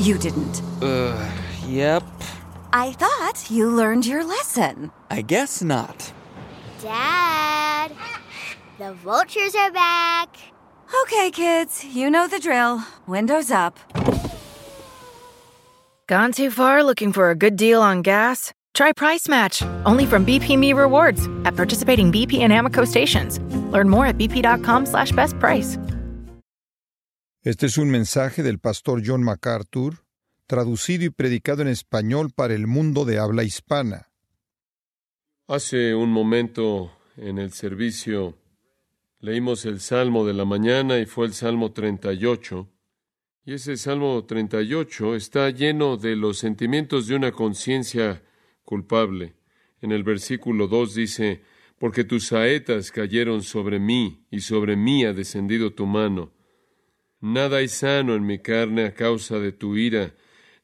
You didn't. Uh, yep. I thought you learned your lesson. I guess not. Dad, the vultures are back. Okay, kids, you know the drill. Windows up. Gone too far looking for a good deal on gas? Try Price Match, only from BP Me Rewards at participating BP and Amoco stations. Learn more at bp.com slash best price. Este es un mensaje del pastor John MacArthur, traducido y predicado en español para el mundo de habla hispana. Hace un momento en el servicio leímos el Salmo de la mañana y fue el Salmo 38. Y ese Salmo 38 está lleno de los sentimientos de una conciencia culpable. En el versículo 2 dice, porque tus saetas cayeron sobre mí y sobre mí ha descendido tu mano. Nada hay sano en mi carne a causa de tu ira,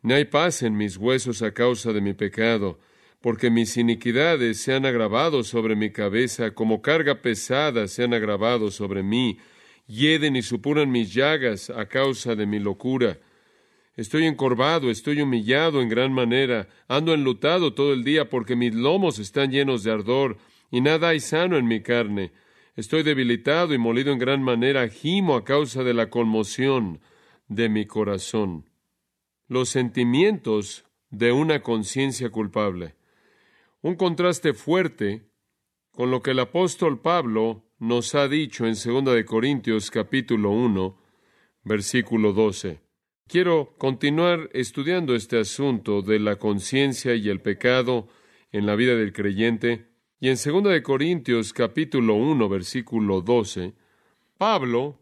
ni hay paz en mis huesos a causa de mi pecado, porque mis iniquidades se han agravado sobre mi cabeza, como carga pesada se han agravado sobre mí, hieden y supuran mis llagas a causa de mi locura. Estoy encorvado, estoy humillado en gran manera, ando enlutado todo el día porque mis lomos están llenos de ardor, y nada hay sano en mi carne. Estoy debilitado y molido en gran manera, gimo a causa de la conmoción de mi corazón. Los sentimientos de una conciencia culpable. Un contraste fuerte con lo que el apóstol Pablo nos ha dicho en 2 de Corintios capítulo 1, versículo 12. Quiero continuar estudiando este asunto de la conciencia y el pecado en la vida del creyente y en 2 de Corintios capítulo 1 versículo 12, Pablo,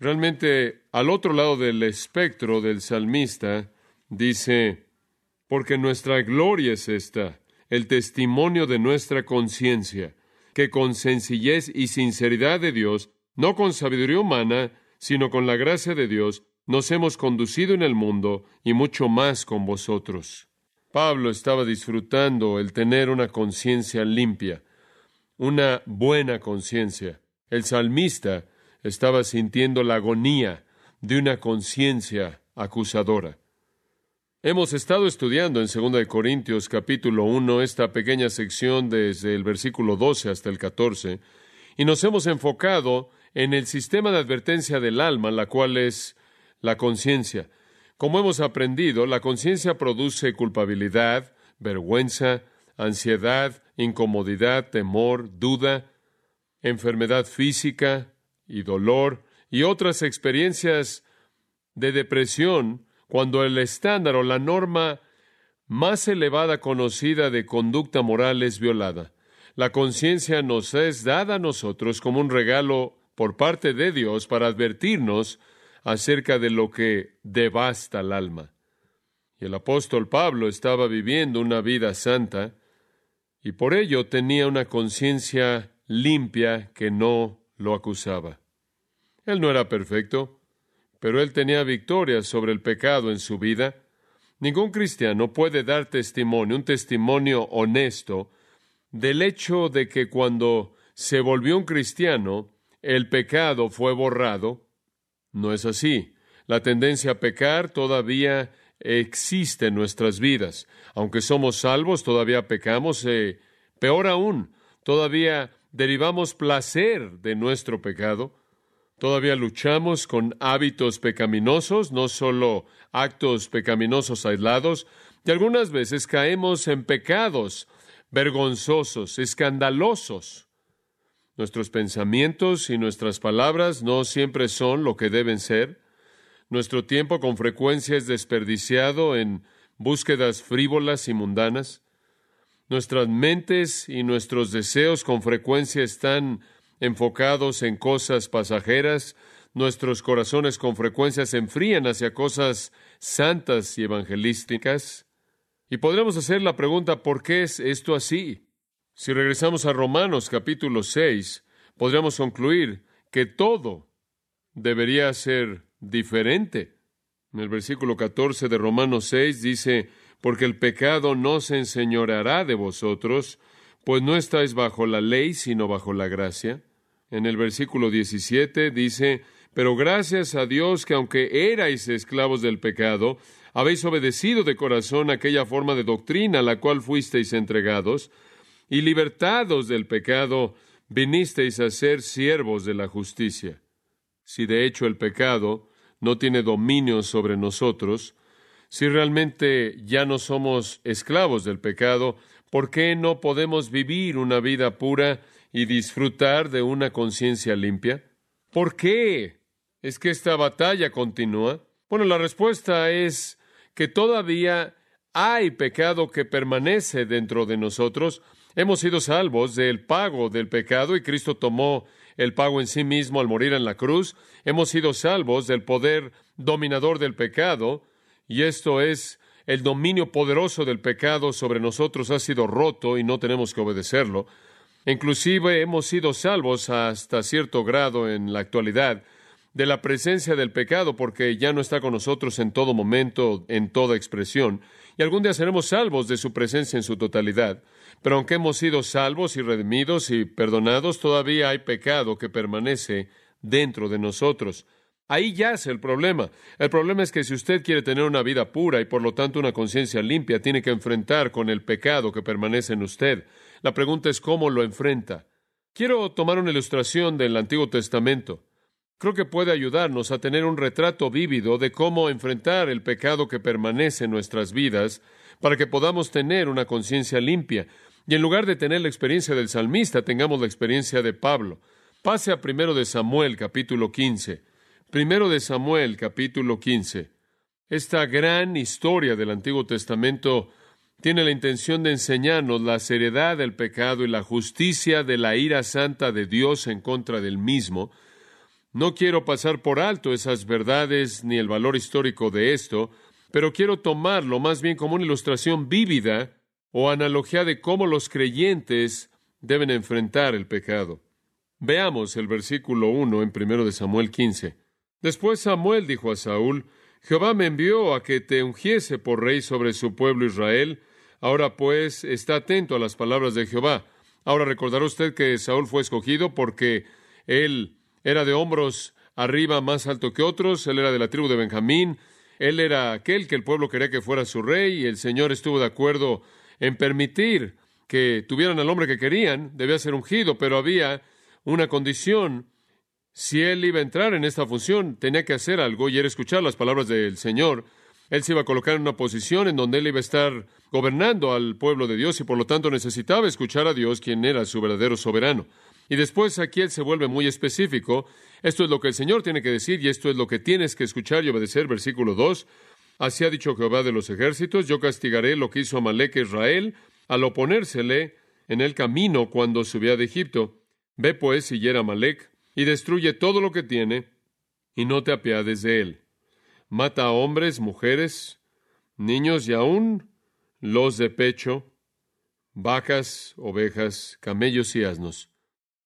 realmente al otro lado del espectro del salmista, dice, porque nuestra gloria es esta, el testimonio de nuestra conciencia, que con sencillez y sinceridad de Dios, no con sabiduría humana, sino con la gracia de Dios, nos hemos conducido en el mundo y mucho más con vosotros. Pablo estaba disfrutando el tener una conciencia limpia, una buena conciencia. El salmista estaba sintiendo la agonía de una conciencia acusadora. Hemos estado estudiando en 2 Corintios capítulo 1 esta pequeña sección desde el versículo 12 hasta el 14 y nos hemos enfocado en el sistema de advertencia del alma, la cual es la conciencia. Como hemos aprendido, la conciencia produce culpabilidad, vergüenza, ansiedad, incomodidad, temor, duda, enfermedad física y dolor y otras experiencias de depresión cuando el estándar o la norma más elevada conocida de conducta moral es violada. La conciencia nos es dada a nosotros como un regalo por parte de Dios para advertirnos acerca de lo que devasta el alma. Y el apóstol Pablo estaba viviendo una vida santa y por ello tenía una conciencia limpia que no lo acusaba. Él no era perfecto, pero él tenía victoria sobre el pecado en su vida. Ningún cristiano puede dar testimonio, un testimonio honesto, del hecho de que cuando se volvió un cristiano, el pecado fue borrado, no es así. La tendencia a pecar todavía existe en nuestras vidas. Aunque somos salvos, todavía pecamos. Eh, peor aún, todavía derivamos placer de nuestro pecado. Todavía luchamos con hábitos pecaminosos, no solo actos pecaminosos aislados, y algunas veces caemos en pecados vergonzosos, escandalosos. Nuestros pensamientos y nuestras palabras no siempre son lo que deben ser. Nuestro tiempo con frecuencia es desperdiciado en búsquedas frívolas y mundanas. Nuestras mentes y nuestros deseos con frecuencia están enfocados en cosas pasajeras, nuestros corazones con frecuencia se enfrían hacia cosas santas y evangelísticas. Y podremos hacer la pregunta, ¿por qué es esto así? Si regresamos a Romanos capítulo 6, podríamos concluir que todo debería ser diferente. En el versículo 14 de Romanos 6 dice, porque el pecado no se enseñoreará de vosotros, pues no estáis bajo la ley, sino bajo la gracia. En el versículo 17 dice, pero gracias a Dios que aunque erais esclavos del pecado, habéis obedecido de corazón aquella forma de doctrina a la cual fuisteis entregados, y libertados del pecado, vinisteis a ser siervos de la justicia. Si de hecho el pecado no tiene dominio sobre nosotros, si realmente ya no somos esclavos del pecado, ¿por qué no podemos vivir una vida pura y disfrutar de una conciencia limpia? ¿Por qué es que esta batalla continúa? Bueno, la respuesta es que todavía hay pecado que permanece dentro de nosotros, Hemos sido salvos del pago del pecado y Cristo tomó el pago en sí mismo al morir en la cruz. Hemos sido salvos del poder dominador del pecado y esto es el dominio poderoso del pecado sobre nosotros ha sido roto y no tenemos que obedecerlo. Inclusive hemos sido salvos hasta cierto grado en la actualidad de la presencia del pecado porque ya no está con nosotros en todo momento, en toda expresión, y algún día seremos salvos de su presencia en su totalidad. Pero aunque hemos sido salvos y redimidos y perdonados, todavía hay pecado que permanece dentro de nosotros. Ahí yace el problema. El problema es que si usted quiere tener una vida pura y por lo tanto una conciencia limpia, tiene que enfrentar con el pecado que permanece en usted. La pregunta es cómo lo enfrenta. Quiero tomar una ilustración del Antiguo Testamento. Creo que puede ayudarnos a tener un retrato vívido de cómo enfrentar el pecado que permanece en nuestras vidas para que podamos tener una conciencia limpia. Y en lugar de tener la experiencia del salmista, tengamos la experiencia de Pablo. Pase a primero de Samuel, capítulo 15. Primero de Samuel, capítulo 15. Esta gran historia del Antiguo Testamento tiene la intención de enseñarnos la seriedad del pecado y la justicia de la ira santa de Dios en contra del mismo. No quiero pasar por alto esas verdades ni el valor histórico de esto, pero quiero tomarlo más bien como una ilustración vívida o analogía de cómo los creyentes deben enfrentar el pecado. Veamos el versículo 1 en 1 de Samuel 15. Después Samuel dijo a Saúl, Jehová me envió a que te ungiese por rey sobre su pueblo Israel. Ahora pues está atento a las palabras de Jehová. Ahora recordará usted que Saúl fue escogido porque él era de hombros arriba más alto que otros, él era de la tribu de Benjamín, él era aquel que el pueblo quería que fuera su rey y el Señor estuvo de acuerdo en permitir que tuvieran al hombre que querían, debía ser ungido, pero había una condición. Si él iba a entrar en esta función, tenía que hacer algo y era escuchar las palabras del Señor. Él se iba a colocar en una posición en donde él iba a estar gobernando al pueblo de Dios y por lo tanto necesitaba escuchar a Dios, quien era su verdadero soberano. Y después aquí él se vuelve muy específico. Esto es lo que el Señor tiene que decir y esto es lo que tienes que escuchar y obedecer. Versículo 2. Así ha dicho Jehová de los ejércitos, yo castigaré lo que hizo Amalek a Israel al oponérsele en el camino cuando subía de Egipto. Ve pues y hiera Amalek y destruye todo lo que tiene y no te apiades de él. Mata a hombres, mujeres, niños y aún los de pecho, vacas, ovejas, camellos y asnos.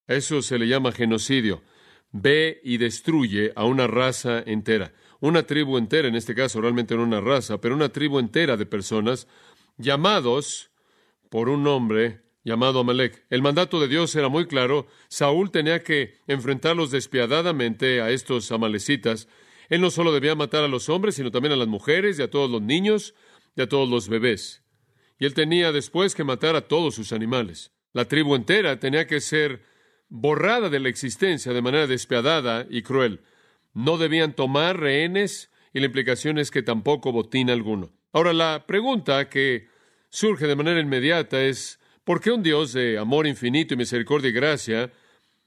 Eso se le llama genocidio. Ve y destruye a una raza entera una tribu entera, en este caso realmente no una raza, pero una tribu entera de personas llamados por un nombre llamado Amalek. El mandato de Dios era muy claro. Saúl tenía que enfrentarlos despiadadamente a estos amalecitas. Él no solo debía matar a los hombres, sino también a las mujeres y a todos los niños y a todos los bebés. Y él tenía después que matar a todos sus animales. La tribu entera tenía que ser borrada de la existencia de manera despiadada y cruel no debían tomar rehenes y la implicación es que tampoco botín alguno. Ahora, la pregunta que surge de manera inmediata es, ¿por qué un Dios de amor infinito y misericordia y gracia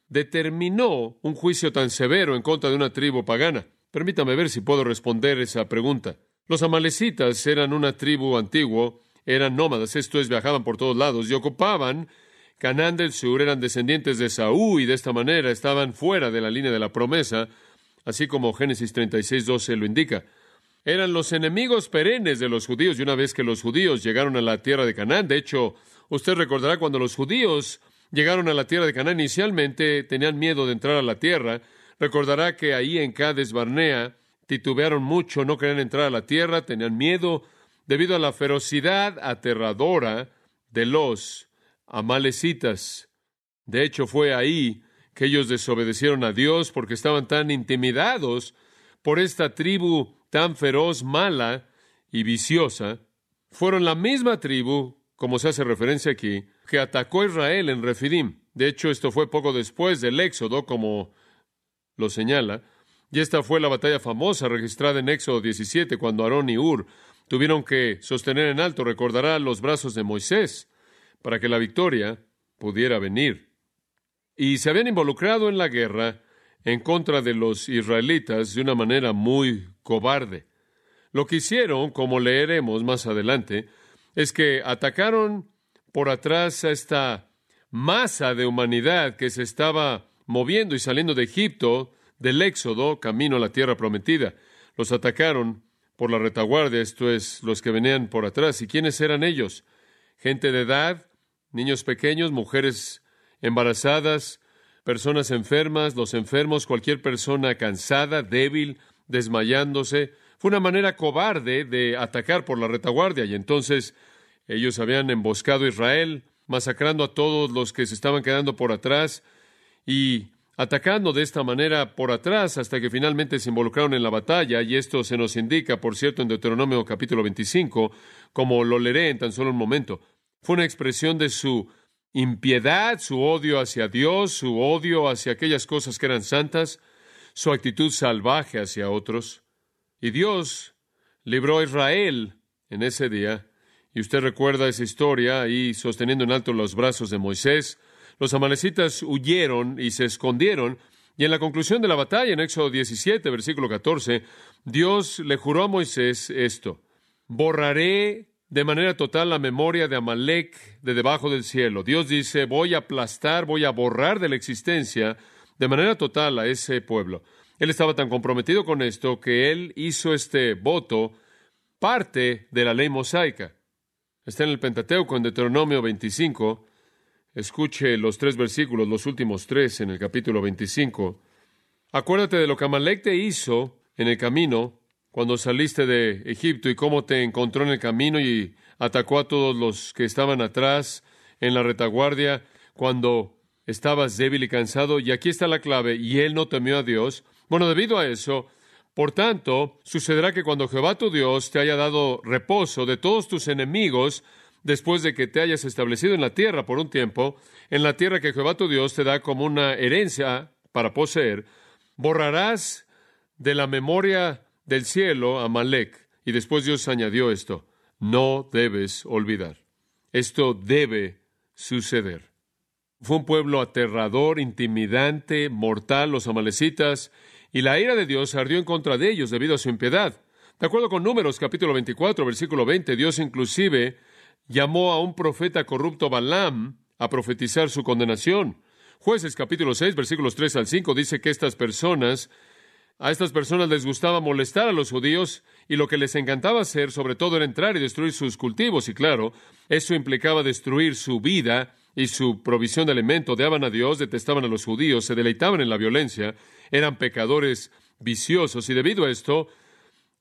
determinó un juicio tan severo en contra de una tribu pagana? Permítame ver si puedo responder esa pregunta. Los amalecitas eran una tribu antiguo, eran nómadas, esto es, viajaban por todos lados y ocupaban Canaán del Sur, eran descendientes de Saúl y de esta manera estaban fuera de la línea de la promesa, así como Génesis 36, 12 lo indica. Eran los enemigos perennes de los judíos y una vez que los judíos llegaron a la tierra de Canaán, de hecho, usted recordará cuando los judíos llegaron a la tierra de Canaán inicialmente tenían miedo de entrar a la tierra, recordará que ahí en Cades Barnea titubearon mucho, no querían entrar a la tierra, tenían miedo debido a la ferocidad aterradora de los amalecitas. De hecho, fue ahí que ellos desobedecieron a Dios porque estaban tan intimidados por esta tribu tan feroz, mala y viciosa. Fueron la misma tribu, como se hace referencia aquí, que atacó a Israel en Refidim. De hecho, esto fue poco después del Éxodo, como lo señala. Y esta fue la batalla famosa registrada en Éxodo 17, cuando Aarón y Ur tuvieron que sostener en alto, recordará, los brazos de Moisés para que la victoria pudiera venir. Y se habían involucrado en la guerra en contra de los israelitas de una manera muy cobarde. Lo que hicieron, como leeremos más adelante, es que atacaron por atrás a esta masa de humanidad que se estaba moviendo y saliendo de Egipto, del Éxodo, camino a la tierra prometida. Los atacaron por la retaguardia, esto es, los que venían por atrás. ¿Y quiénes eran ellos? Gente de edad, niños pequeños, mujeres embarazadas, personas enfermas, los enfermos, cualquier persona cansada, débil, desmayándose. Fue una manera cobarde de atacar por la retaguardia y entonces ellos habían emboscado a Israel, masacrando a todos los que se estaban quedando por atrás y atacando de esta manera por atrás hasta que finalmente se involucraron en la batalla, y esto se nos indica, por cierto, en Deuteronomio capítulo 25, como lo leeré en tan solo un momento. Fue una expresión de su impiedad, su odio hacia Dios, su odio hacia aquellas cosas que eran santas, su actitud salvaje hacia otros. Y Dios libró a Israel en ese día, y usted recuerda esa historia ahí sosteniendo en alto los brazos de Moisés, los amalecitas huyeron y se escondieron, y en la conclusión de la batalla, en Éxodo 17, versículo 14, Dios le juró a Moisés esto, borraré de manera total la memoria de Amalek de debajo del cielo. Dios dice, voy a aplastar, voy a borrar de la existencia de manera total a ese pueblo. Él estaba tan comprometido con esto que él hizo este voto parte de la ley mosaica. Está en el Pentateuco, en Deuteronomio 25. Escuche los tres versículos, los últimos tres en el capítulo 25. Acuérdate de lo que Amalek te hizo en el camino cuando saliste de Egipto y cómo te encontró en el camino y atacó a todos los que estaban atrás en la retaguardia cuando estabas débil y cansado. Y aquí está la clave, y él no temió a Dios. Bueno, debido a eso, por tanto, sucederá que cuando Jehová tu Dios te haya dado reposo de todos tus enemigos, después de que te hayas establecido en la tierra por un tiempo, en la tierra que Jehová tu Dios te da como una herencia para poseer, borrarás de la memoria del cielo a Malek. Y después Dios añadió esto, no debes olvidar. Esto debe suceder. Fue un pueblo aterrador, intimidante, mortal, los amalecitas, y la ira de Dios ardió en contra de ellos debido a su impiedad. De acuerdo con Números capítulo 24, versículo 20, Dios inclusive llamó a un profeta corrupto Balaam a profetizar su condenación. Jueces capítulo 6, versículos 3 al 5 dice que estas personas a estas personas les gustaba molestar a los judíos y lo que les encantaba hacer sobre todo era entrar y destruir sus cultivos. Y claro, eso implicaba destruir su vida y su provisión de alimento, odiaban a Dios, detestaban a los judíos, se deleitaban en la violencia, eran pecadores viciosos. Y debido a esto,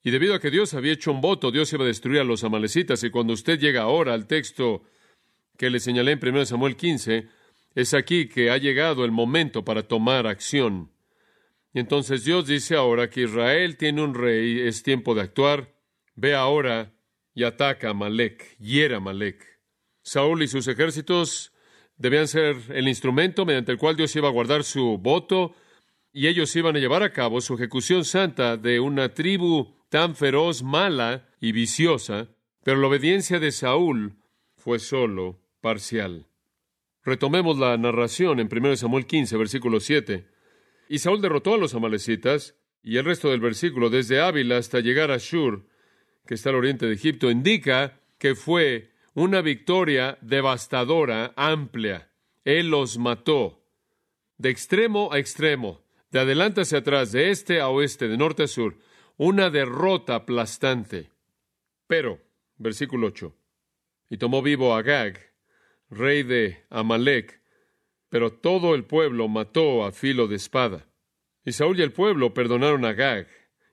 y debido a que Dios había hecho un voto, Dios iba a destruir a los amalecitas. Y cuando usted llega ahora al texto que le señalé en 1 Samuel 15, es aquí que ha llegado el momento para tomar acción. Y entonces Dios dice ahora que Israel tiene un rey, es tiempo de actuar. Ve ahora y ataca a Malek, hiera a Malek. Saúl y sus ejércitos debían ser el instrumento mediante el cual Dios iba a guardar su voto y ellos iban a llevar a cabo su ejecución santa de una tribu tan feroz, mala y viciosa, pero la obediencia de Saúl fue solo parcial. Retomemos la narración en 1 Samuel 15, versículo 7. Y Saúl derrotó a los amalecitas, y el resto del versículo, desde Ávila hasta llegar a Shur, que está al oriente de Egipto, indica que fue una victoria devastadora, amplia. Él los mató, de extremo a extremo, de adelante hacia atrás, de este a oeste, de norte a sur, una derrota aplastante. Pero, versículo 8, y tomó vivo a Agag, rey de Amalek, pero todo el pueblo mató a filo de espada. Y Saúl y el pueblo perdonaron a Agag,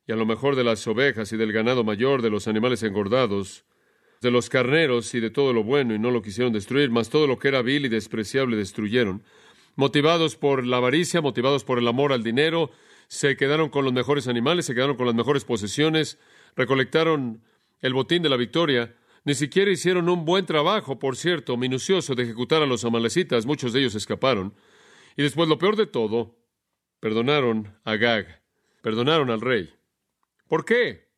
y a lo mejor de las ovejas y del ganado mayor, de los animales engordados, de los carneros y de todo lo bueno, y no lo quisieron destruir, mas todo lo que era vil y despreciable destruyeron. Motivados por la avaricia, motivados por el amor al dinero, se quedaron con los mejores animales, se quedaron con las mejores posesiones, recolectaron el botín de la victoria, ni siquiera hicieron un buen trabajo, por cierto, minucioso de ejecutar a los amalecitas, muchos de ellos escaparon. Y después, lo peor de todo, perdonaron a Gag, perdonaron al rey. ¿Por qué?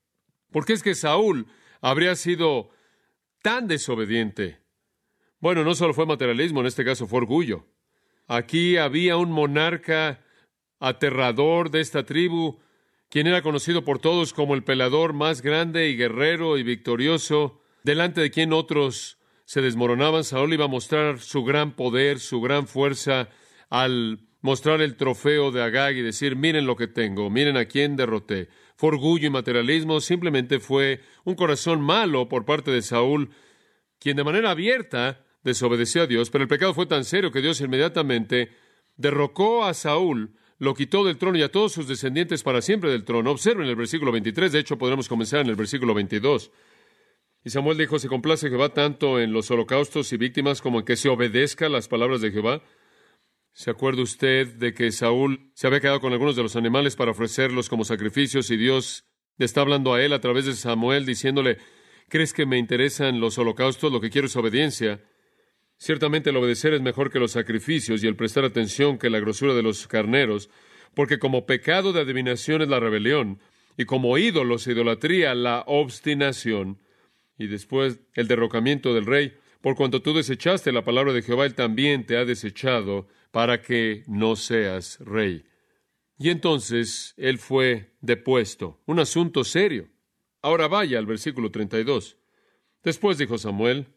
Porque es que Saúl habría sido tan desobediente. Bueno, no solo fue materialismo, en este caso fue orgullo. Aquí había un monarca aterrador de esta tribu, quien era conocido por todos como el pelador más grande y guerrero y victorioso, delante de quien otros se desmoronaban. Saúl iba a mostrar su gran poder, su gran fuerza, al mostrar el trofeo de Agag y decir, miren lo que tengo, miren a quién derroté. Fue orgullo y materialismo, simplemente fue un corazón malo por parte de Saúl, quien de manera abierta desobedeció a Dios, pero el pecado fue tan serio que Dios inmediatamente derrocó a Saúl, lo quitó del trono y a todos sus descendientes para siempre del trono. Observen el versículo 23, de hecho podremos comenzar en el versículo 22. Y Samuel dijo, se complace Jehová tanto en los holocaustos y víctimas como en que se obedezca las palabras de Jehová. ¿Se acuerda usted de que Saúl se había quedado con algunos de los animales para ofrecerlos como sacrificios y Dios le está hablando a él a través de Samuel diciéndole, ¿crees que me interesan los holocaustos? Lo que quiero es obediencia. Ciertamente el obedecer es mejor que los sacrificios y el prestar atención que la grosura de los carneros, porque como pecado de adivinación es la rebelión, y como ídolos e idolatría la obstinación, y después el derrocamiento del rey, por cuanto tú desechaste la palabra de Jehová, él también te ha desechado para que no seas rey. Y entonces él fue depuesto. Un asunto serio. Ahora vaya al versículo 32. Después dijo Samuel,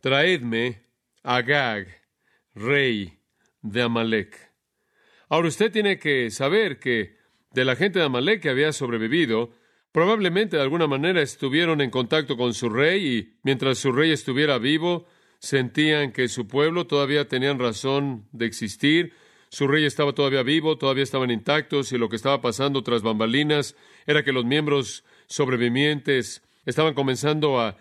traedme a Agag, rey de Amalek. Ahora usted tiene que saber que de la gente de Amalek que había sobrevivido, probablemente de alguna manera estuvieron en contacto con su rey y mientras su rey estuviera vivo, sentían que su pueblo todavía tenían razón de existir, su rey estaba todavía vivo, todavía estaban intactos y lo que estaba pasando tras bambalinas era que los miembros sobrevivientes estaban comenzando a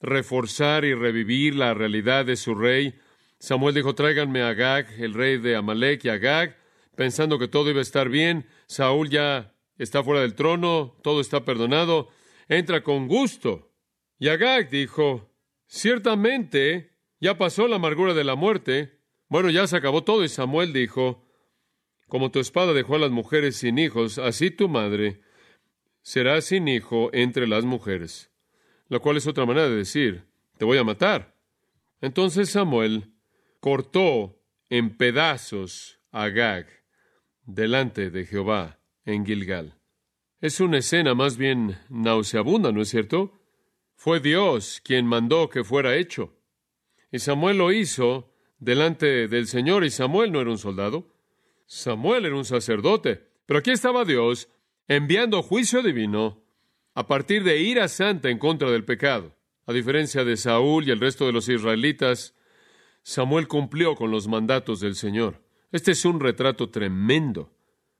reforzar y revivir la realidad de su rey. Samuel dijo, tráiganme a Agag, el rey de Amalek y Agag, pensando que todo iba a estar bien. Saúl ya está fuera del trono, todo está perdonado, entra con gusto. Y Agag dijo, ciertamente ya pasó la amargura de la muerte. Bueno, ya se acabó todo y Samuel dijo, como tu espada dejó a las mujeres sin hijos, así tu madre será sin hijo entre las mujeres. Lo cual es otra manera de decir, te voy a matar. Entonces Samuel cortó en pedazos a Gag delante de Jehová en Gilgal. Es una escena más bien nauseabunda, ¿no es cierto? Fue Dios quien mandó que fuera hecho. Y Samuel lo hizo delante del Señor, y Samuel no era un soldado, Samuel era un sacerdote. Pero aquí estaba Dios enviando juicio divino a partir de ira santa en contra del pecado. A diferencia de Saúl y el resto de los israelitas, Samuel cumplió con los mandatos del Señor. Este es un retrato tremendo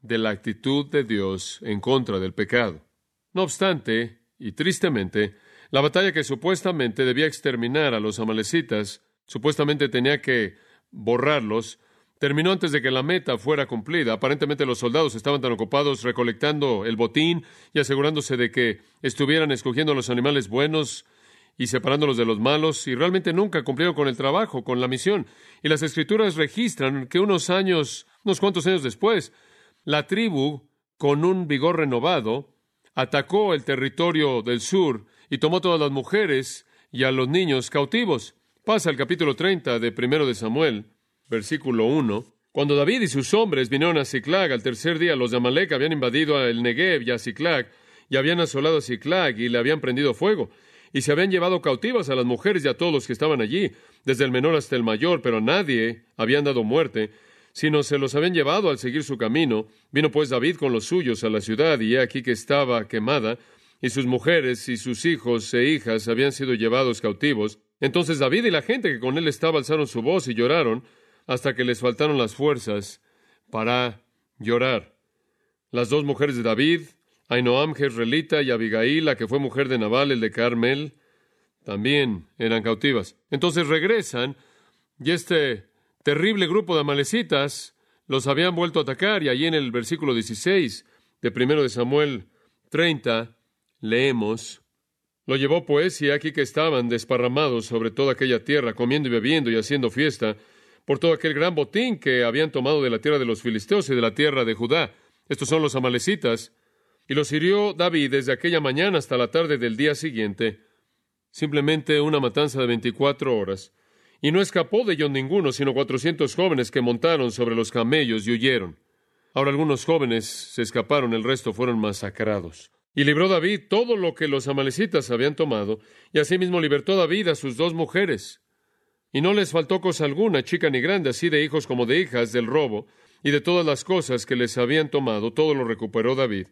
de la actitud de Dios en contra del pecado. No obstante, y tristemente, la batalla que supuestamente debía exterminar a los amalecitas, supuestamente tenía que borrarlos, terminó antes de que la meta fuera cumplida. Aparentemente los soldados estaban tan ocupados recolectando el botín y asegurándose de que estuvieran escogiendo los animales buenos y separándolos de los malos, y realmente nunca cumplieron con el trabajo, con la misión. Y las escrituras registran que unos años, unos cuantos años después, la tribu, con un vigor renovado, atacó el territorio del sur y tomó todas las mujeres y a los niños cautivos. Pasa el capítulo 30 de primero de Samuel, versículo 1. Cuando David y sus hombres vinieron a Ciclag al tercer día, los de Amalek habían invadido el Negev y a Ciclag, y habían asolado a Ciclag y le habían prendido fuego, y se habían llevado cautivas a las mujeres y a todos los que estaban allí, desde el menor hasta el mayor, pero a nadie habían dado muerte, sino se los habían llevado al seguir su camino. Vino pues David con los suyos a la ciudad, y he aquí que estaba quemada, y sus mujeres y sus hijos e hijas habían sido llevados cautivos. Entonces David y la gente que con él estaba alzaron su voz y lloraron hasta que les faltaron las fuerzas para llorar. Las dos mujeres de David, Ainoam Jezreelita y Abigail, la que fue mujer de Nabal, el de Carmel, también eran cautivas. Entonces regresan y este terrible grupo de amalecitas los habían vuelto a atacar y allí en el versículo 16 de primero de Samuel 30 leemos lo llevó pues y aquí que estaban desparramados sobre toda aquella tierra comiendo y bebiendo y haciendo fiesta por todo aquel gran botín que habían tomado de la tierra de los filisteos y de la tierra de Judá. Estos son los amalecitas. Y los hirió David desde aquella mañana hasta la tarde del día siguiente. Simplemente una matanza de veinticuatro horas. Y no escapó de ellos ninguno, sino cuatrocientos jóvenes que montaron sobre los camellos y huyeron. Ahora algunos jóvenes se escaparon, el resto fueron masacrados. Y libró David todo lo que los amalecitas habían tomado, y asimismo libertó David a sus dos mujeres. Y no les faltó cosa alguna, chica ni grande, así de hijos como de hijas, del robo, y de todas las cosas que les habían tomado, todo lo recuperó David.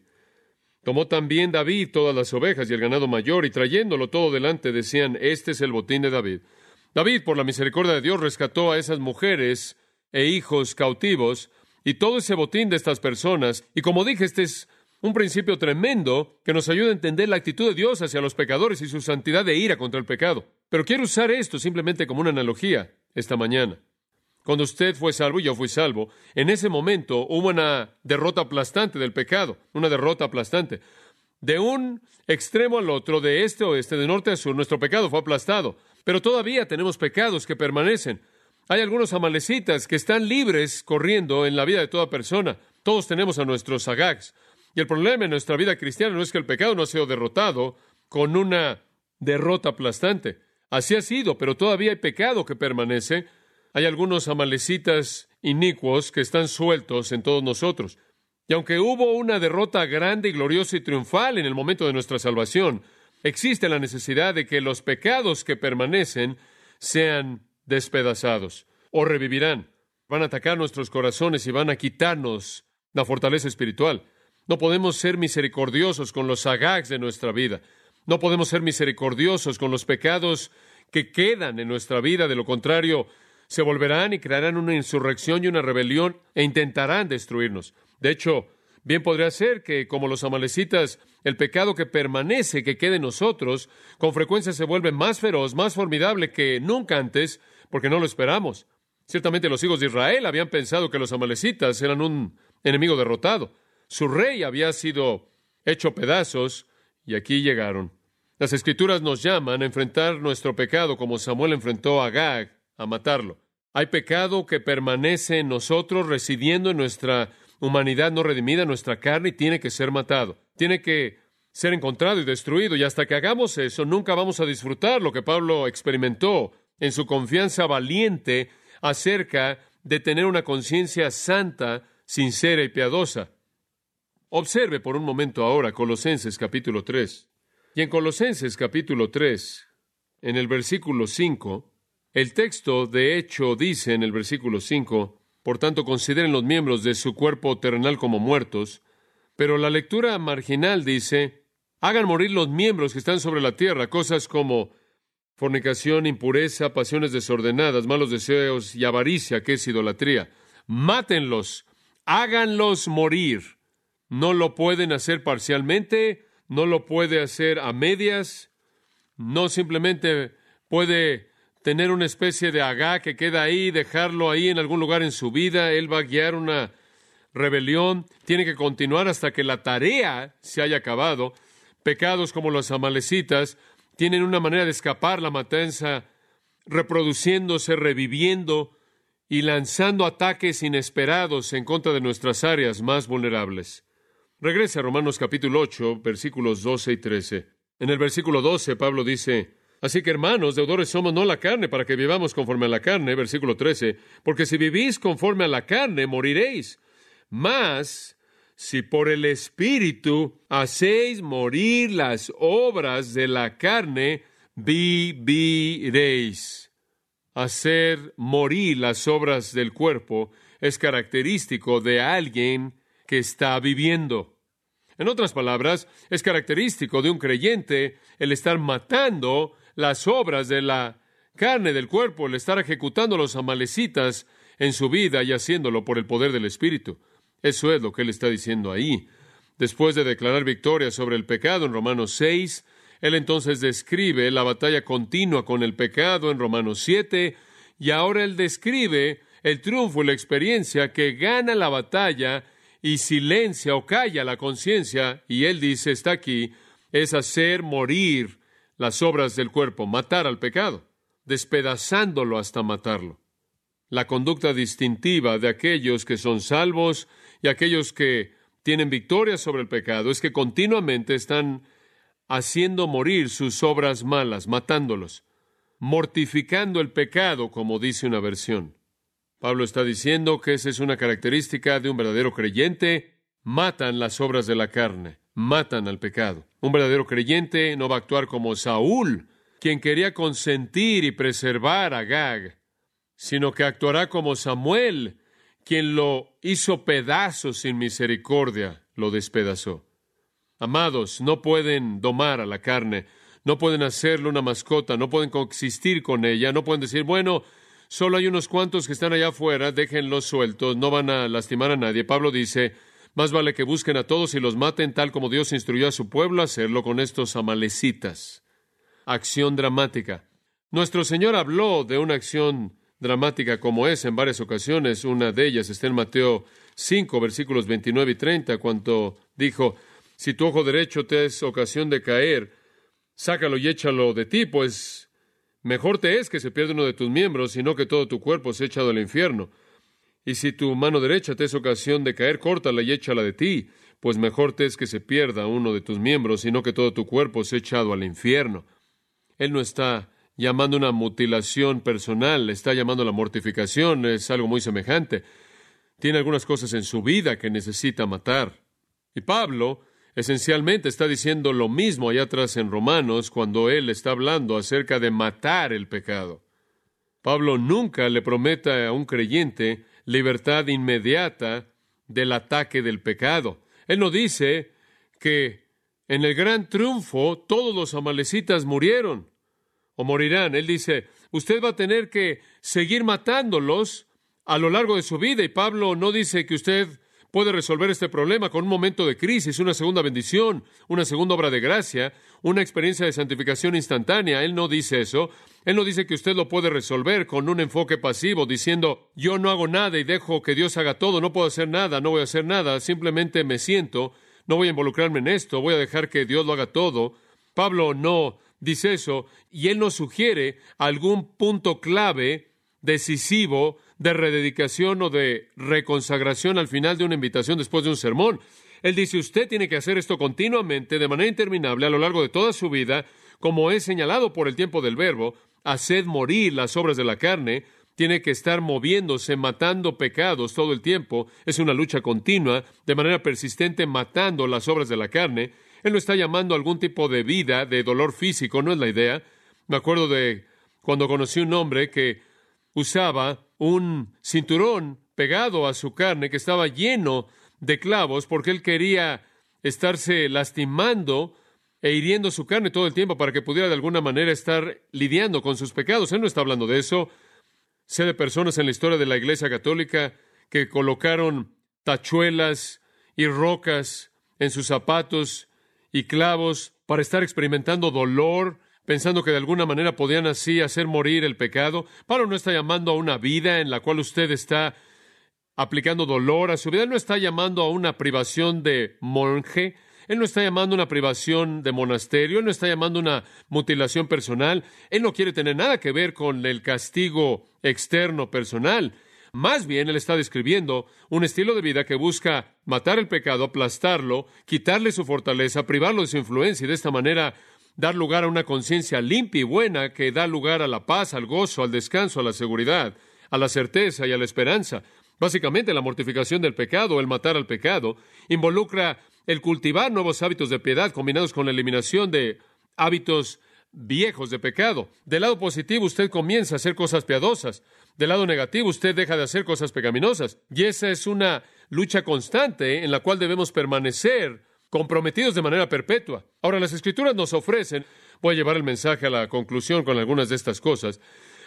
Tomó también David todas las ovejas y el ganado mayor, y trayéndolo todo delante decían, Este es el botín de David. David, por la misericordia de Dios, rescató a esas mujeres e hijos cautivos, y todo ese botín de estas personas, y como dije, este es un principio tremendo que nos ayuda a entender la actitud de Dios hacia los pecadores y su santidad de ira contra el pecado. Pero quiero usar esto simplemente como una analogía esta mañana. Cuando usted fue salvo y yo fui salvo, en ese momento hubo una derrota aplastante del pecado, una derrota aplastante. De un extremo al otro, de este a oeste, de norte a sur, nuestro pecado fue aplastado. Pero todavía tenemos pecados que permanecen. Hay algunos amalecitas que están libres corriendo en la vida de toda persona. Todos tenemos a nuestros agags. Y el problema en nuestra vida cristiana no es que el pecado no ha sido derrotado con una derrota aplastante. Así ha sido, pero todavía hay pecado que permanece. Hay algunos amalecitas inicuos que están sueltos en todos nosotros. Y aunque hubo una derrota grande y gloriosa y triunfal en el momento de nuestra salvación, existe la necesidad de que los pecados que permanecen sean despedazados o revivirán. Van a atacar nuestros corazones y van a quitarnos la fortaleza espiritual. No podemos ser misericordiosos con los agags de nuestra vida. No podemos ser misericordiosos con los pecados que quedan en nuestra vida. De lo contrario, se volverán y crearán una insurrección y una rebelión e intentarán destruirnos. De hecho, bien podría ser que, como los amalecitas, el pecado que permanece, que quede en nosotros, con frecuencia se vuelve más feroz, más formidable que nunca antes, porque no lo esperamos. Ciertamente los hijos de Israel habían pensado que los amalecitas eran un enemigo derrotado. Su rey había sido hecho pedazos y aquí llegaron. Las escrituras nos llaman a enfrentar nuestro pecado como Samuel enfrentó a Gag, a matarlo. Hay pecado que permanece en nosotros, residiendo en nuestra humanidad no redimida, nuestra carne, tiene que ser matado. Tiene que ser encontrado y destruido. Y hasta que hagamos eso, nunca vamos a disfrutar lo que Pablo experimentó en su confianza valiente acerca de tener una conciencia santa, sincera y piadosa. Observe por un momento ahora Colosenses capítulo 3. Y en Colosenses capítulo 3, en el versículo 5, el texto de hecho dice en el versículo 5, por tanto consideren los miembros de su cuerpo terrenal como muertos, pero la lectura marginal dice, hagan morir los miembros que están sobre la tierra, cosas como fornicación, impureza, pasiones desordenadas, malos deseos y avaricia, que es idolatría. Mátenlos, háganlos morir. No lo pueden hacer parcialmente, no lo puede hacer a medias, no simplemente puede tener una especie de agá que queda ahí, dejarlo ahí en algún lugar en su vida, él va a guiar una rebelión, tiene que continuar hasta que la tarea se haya acabado. Pecados como los amalecitas tienen una manera de escapar la matanza, reproduciéndose, reviviendo y lanzando ataques inesperados en contra de nuestras áreas más vulnerables. Regrese a Romanos capítulo 8, versículos 12 y 13. En el versículo 12, Pablo dice, Así que hermanos, deudores somos no la carne para que vivamos conforme a la carne, versículo 13, porque si vivís conforme a la carne, moriréis. Mas, si por el Espíritu hacéis morir las obras de la carne, viviréis. Hacer morir las obras del cuerpo es característico de alguien que está viviendo. En otras palabras, es característico de un creyente el estar matando las obras de la carne del cuerpo, el estar ejecutando los amalecitas en su vida y haciéndolo por el poder del Espíritu. Eso es lo que él está diciendo ahí. Después de declarar victoria sobre el pecado en Romanos 6, él entonces describe la batalla continua con el pecado en Romanos 7, y ahora él describe el triunfo y la experiencia que gana la batalla y silencia o calla la conciencia, y él dice, está aquí, es hacer morir las obras del cuerpo, matar al pecado, despedazándolo hasta matarlo. La conducta distintiva de aquellos que son salvos y aquellos que tienen victoria sobre el pecado es que continuamente están haciendo morir sus obras malas, matándolos, mortificando el pecado, como dice una versión. Pablo está diciendo que esa es una característica de un verdadero creyente, matan las obras de la carne, matan al pecado. Un verdadero creyente no va a actuar como Saúl, quien quería consentir y preservar a Gag, sino que actuará como Samuel, quien lo hizo pedazos sin misericordia, lo despedazó. Amados, no pueden domar a la carne, no pueden hacerle una mascota, no pueden coexistir con ella, no pueden decir, bueno, solo hay unos cuantos que están allá afuera, déjenlos sueltos, no van a lastimar a nadie. Pablo dice, más vale que busquen a todos y los maten tal como Dios instruyó a su pueblo a hacerlo con estos amalecitas. Acción dramática. Nuestro Señor habló de una acción dramática como es en varias ocasiones. Una de ellas está en Mateo 5, versículos 29 y 30, cuando dijo, si tu ojo derecho te es ocasión de caer, sácalo y échalo de ti, pues mejor te es que se pierda uno de tus miembros, sino que todo tu cuerpo se echado al infierno. Y si tu mano derecha te es ocasión de caer, córtala y échala de ti, pues mejor te es que se pierda uno de tus miembros, sino que todo tu cuerpo se echado al infierno. Él no está llamando una mutilación personal, está llamando la mortificación, es algo muy semejante. Tiene algunas cosas en su vida que necesita matar. Y Pablo esencialmente está diciendo lo mismo allá atrás en Romanos cuando él está hablando acerca de matar el pecado. Pablo nunca le promete a un creyente libertad inmediata del ataque del pecado. Él no dice que en el gran triunfo todos los amalecitas murieron o morirán. Él dice, usted va a tener que seguir matándolos a lo largo de su vida. Y Pablo no dice que usted puede resolver este problema con un momento de crisis, una segunda bendición, una segunda obra de gracia, una experiencia de santificación instantánea. Él no dice eso. Él no dice que usted lo puede resolver con un enfoque pasivo, diciendo, yo no hago nada y dejo que Dios haga todo, no puedo hacer nada, no voy a hacer nada, simplemente me siento, no voy a involucrarme en esto, voy a dejar que Dios lo haga todo. Pablo no dice eso y él nos sugiere algún punto clave, decisivo, de rededicación o de reconsagración al final de una invitación después de un sermón. Él dice, usted tiene que hacer esto continuamente, de manera interminable, a lo largo de toda su vida, como es señalado por el tiempo del verbo, haced morir las obras de la carne, tiene que estar moviéndose, matando pecados todo el tiempo, es una lucha continua, de manera persistente, matando las obras de la carne. Él no está llamando a algún tipo de vida, de dolor físico, no es la idea. Me acuerdo de cuando conocí un hombre que usaba un cinturón pegado a su carne que estaba lleno de clavos porque él quería estarse lastimando e hiriendo su carne todo el tiempo para que pudiera de alguna manera estar lidiando con sus pecados. Él no está hablando de eso. Sé de personas en la historia de la Iglesia Católica que colocaron tachuelas y rocas en sus zapatos y clavos para estar experimentando dolor pensando que de alguna manera podían así hacer morir el pecado. Pablo no está llamando a una vida en la cual usted está aplicando dolor a su vida. No está llamando a una privación de monje. Él no está llamando una privación de monasterio. Él no está llamando una mutilación personal. Él no quiere tener nada que ver con el castigo externo personal. Más bien, él está describiendo un estilo de vida que busca matar el pecado, aplastarlo, quitarle su fortaleza, privarlo de su influencia y de esta manera dar lugar a una conciencia limpia y buena que da lugar a la paz, al gozo, al descanso, a la seguridad, a la certeza y a la esperanza. Básicamente la mortificación del pecado, el matar al pecado, involucra el cultivar nuevos hábitos de piedad combinados con la eliminación de hábitos viejos de pecado. Del lado positivo, usted comienza a hacer cosas piadosas. Del lado negativo, usted deja de hacer cosas pecaminosas. Y esa es una lucha constante en la cual debemos permanecer comprometidos de manera perpetua. Ahora, las escrituras nos ofrecen, voy a llevar el mensaje a la conclusión con algunas de estas cosas,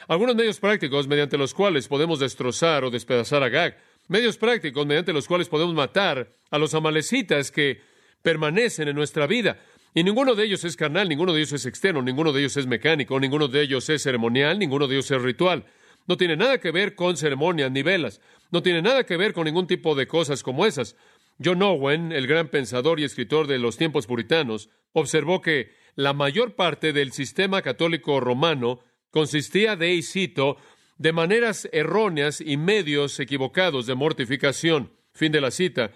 algunos medios prácticos mediante los cuales podemos destrozar o despedazar a Gag, medios prácticos mediante los cuales podemos matar a los amalecitas que permanecen en nuestra vida. Y ninguno de ellos es carnal, ninguno de ellos es externo, ninguno de ellos es mecánico, ninguno de ellos es ceremonial, ninguno de ellos es ritual. No tiene nada que ver con ceremonias ni velas, no tiene nada que ver con ningún tipo de cosas como esas. John Owen, el gran pensador y escritor de los tiempos puritanos, observó que la mayor parte del sistema católico romano consistía de, y cito, de maneras erróneas y medios equivocados de mortificación. Fin de la cita.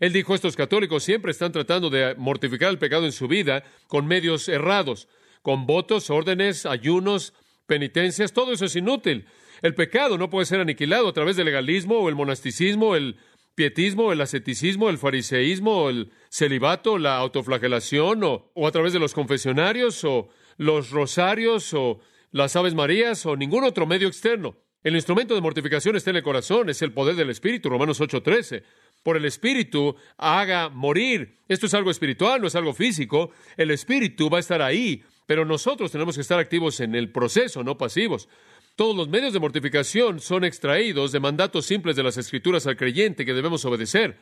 Él dijo, estos católicos siempre están tratando de mortificar el pecado en su vida con medios errados, con votos, órdenes, ayunos, penitencias, todo eso es inútil. El pecado no puede ser aniquilado a través del legalismo o el monasticismo, el pietismo, el asceticismo, el fariseísmo, el celibato, la autoflagelación, o, o, a través de los confesionarios, o los rosarios, o las aves marías, o ningún otro medio externo. El instrumento de mortificación está en el corazón, es el poder del Espíritu, Romanos 8:13 por el Espíritu haga morir. Esto es algo espiritual, no es algo físico. El Espíritu va a estar ahí, pero nosotros tenemos que estar activos en el proceso, no pasivos. Todos los medios de mortificación son extraídos de mandatos simples de las Escrituras al creyente que debemos obedecer.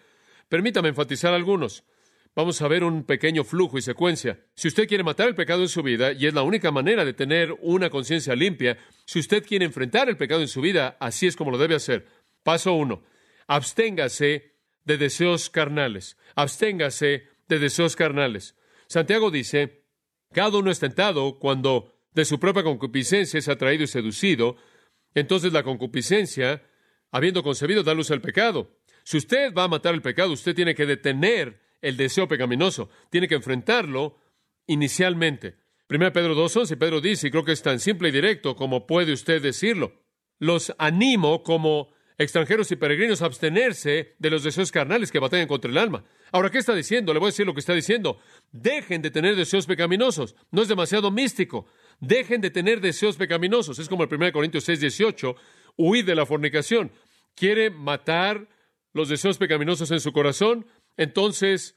Permítame enfatizar algunos. Vamos a ver un pequeño flujo y secuencia. Si usted quiere matar el pecado en su vida, y es la única manera de tener una conciencia limpia, si usted quiere enfrentar el pecado en su vida, así es como lo debe hacer. Paso uno. Absténgase de deseos carnales. Absténgase de deseos carnales. Santiago dice, cada uno es tentado cuando de su propia concupiscencia es atraído y seducido, entonces la concupiscencia, habiendo concebido, da luz al pecado. Si usted va a matar el pecado, usted tiene que detener el deseo pecaminoso, tiene que enfrentarlo inicialmente. 1 Pedro 2.11, Pedro dice, y creo que es tan simple y directo como puede usted decirlo, los animo como extranjeros y peregrinos abstenerse de los deseos carnales que batallan contra el alma. Ahora, ¿qué está diciendo? Le voy a decir lo que está diciendo. Dejen de tener deseos pecaminosos. No es demasiado místico. Dejen de tener deseos pecaminosos. Es como el 1 Corintios 6, 18. Huid de la fornicación. ¿Quiere matar los deseos pecaminosos en su corazón? Entonces,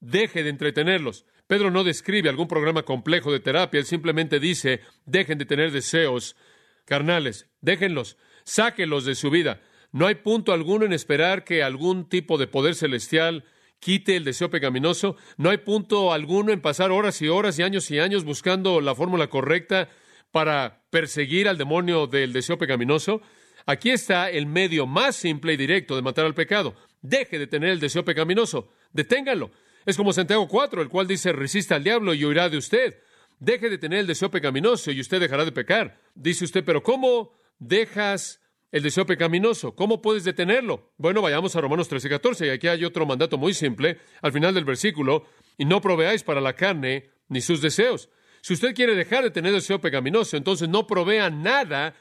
Deje de entretenerlos. Pedro no describe algún programa complejo de terapia, él simplemente dice, dejen de tener deseos carnales, déjenlos, sáquenlos de su vida. No hay punto alguno en esperar que algún tipo de poder celestial quite el deseo pecaminoso. No hay punto alguno en pasar horas y horas y años y años buscando la fórmula correcta para perseguir al demonio del deseo pecaminoso. Aquí está el medio más simple y directo de matar al pecado. Deje de tener el deseo pecaminoso. Deténganlo. Es como Santiago 4, el cual dice, resista al diablo y huirá de usted. Deje de tener el deseo pecaminoso y usted dejará de pecar. Dice usted, pero ¿cómo dejas el deseo pecaminoso? ¿Cómo puedes detenerlo? Bueno, vayamos a Romanos 13, 14, y aquí hay otro mandato muy simple, al final del versículo, y no proveáis para la carne ni sus deseos. Si usted quiere dejar de tener deseo pecaminoso, entonces no provea nada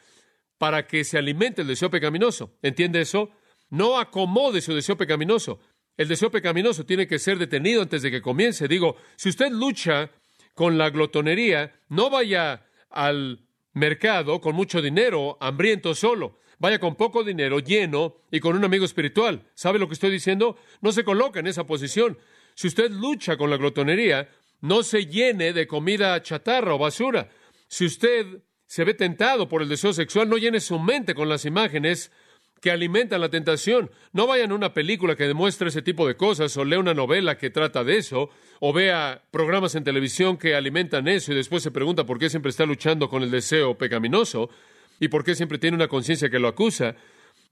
para que se alimente el deseo pecaminoso. ¿Entiende eso? No acomode su deseo pecaminoso. El deseo pecaminoso tiene que ser detenido antes de que comience. Digo, si usted lucha con la glotonería, no vaya al mercado con mucho dinero, hambriento solo. Vaya con poco dinero, lleno y con un amigo espiritual. ¿Sabe lo que estoy diciendo? No se coloca en esa posición. Si usted lucha con la glotonería, no se llene de comida chatarra o basura. Si usted se ve tentado por el deseo sexual, no llene su mente con las imágenes que alimentan la tentación. No vayan a una película que demuestre ese tipo de cosas, o lea una novela que trata de eso, o vea programas en televisión que alimentan eso y después se pregunta por qué siempre está luchando con el deseo pecaminoso y por qué siempre tiene una conciencia que lo acusa.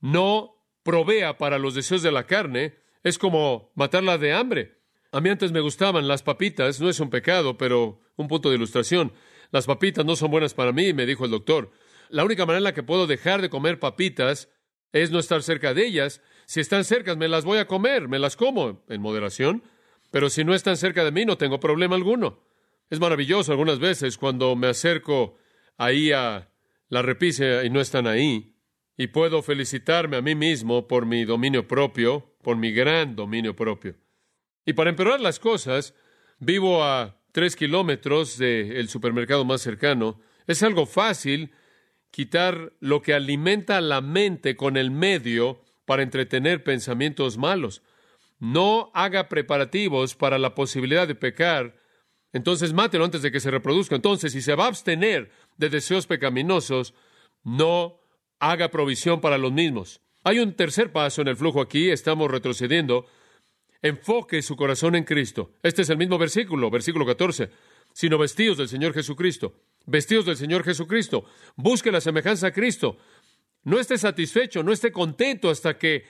No provea para los deseos de la carne, es como matarla de hambre. A mí antes me gustaban las papitas, no es un pecado, pero un punto de ilustración. Las papitas no son buenas para mí, me dijo el doctor. La única manera en la que puedo dejar de comer papitas es no estar cerca de ellas. Si están cerca, me las voy a comer, me las como en moderación, pero si no están cerca de mí, no tengo problema alguno. Es maravilloso algunas veces cuando me acerco ahí a la repisa y no están ahí, y puedo felicitarme a mí mismo por mi dominio propio, por mi gran dominio propio. Y para empeorar las cosas, vivo a tres kilómetros del supermercado más cercano. Es algo fácil quitar lo que alimenta la mente con el medio para entretener pensamientos malos. No haga preparativos para la posibilidad de pecar, entonces mátelo antes de que se reproduzca. Entonces, si se va a abstener de deseos pecaminosos, no haga provisión para los mismos. Hay un tercer paso en el flujo aquí, estamos retrocediendo. Enfoque su corazón en Cristo. Este es el mismo versículo, versículo 14. Sino vestidos del Señor Jesucristo vestidos del Señor Jesucristo. Busque la semejanza a Cristo. No esté satisfecho, no esté contento hasta que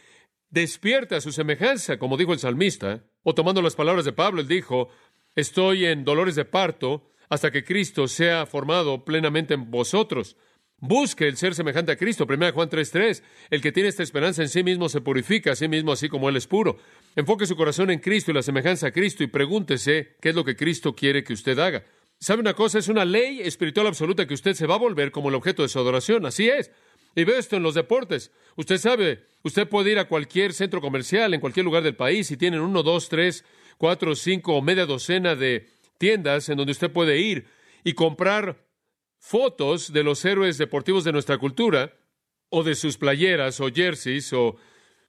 despierte a su semejanza, como dijo el salmista. O tomando las palabras de Pablo, él dijo, estoy en dolores de parto hasta que Cristo sea formado plenamente en vosotros. Busque el ser semejante a Cristo. 1 Juan 3:3. El que tiene esta esperanza en sí mismo se purifica a sí mismo así como Él es puro. Enfoque su corazón en Cristo y la semejanza a Cristo y pregúntese qué es lo que Cristo quiere que usted haga. ¿Sabe una cosa? Es una ley espiritual absoluta que usted se va a volver como el objeto de su adoración. Así es. Y veo esto en los deportes. Usted sabe, usted puede ir a cualquier centro comercial en cualquier lugar del país y tienen uno, dos, tres, cuatro, cinco o media docena de tiendas en donde usted puede ir y comprar fotos de los héroes deportivos de nuestra cultura o de sus playeras o jerseys o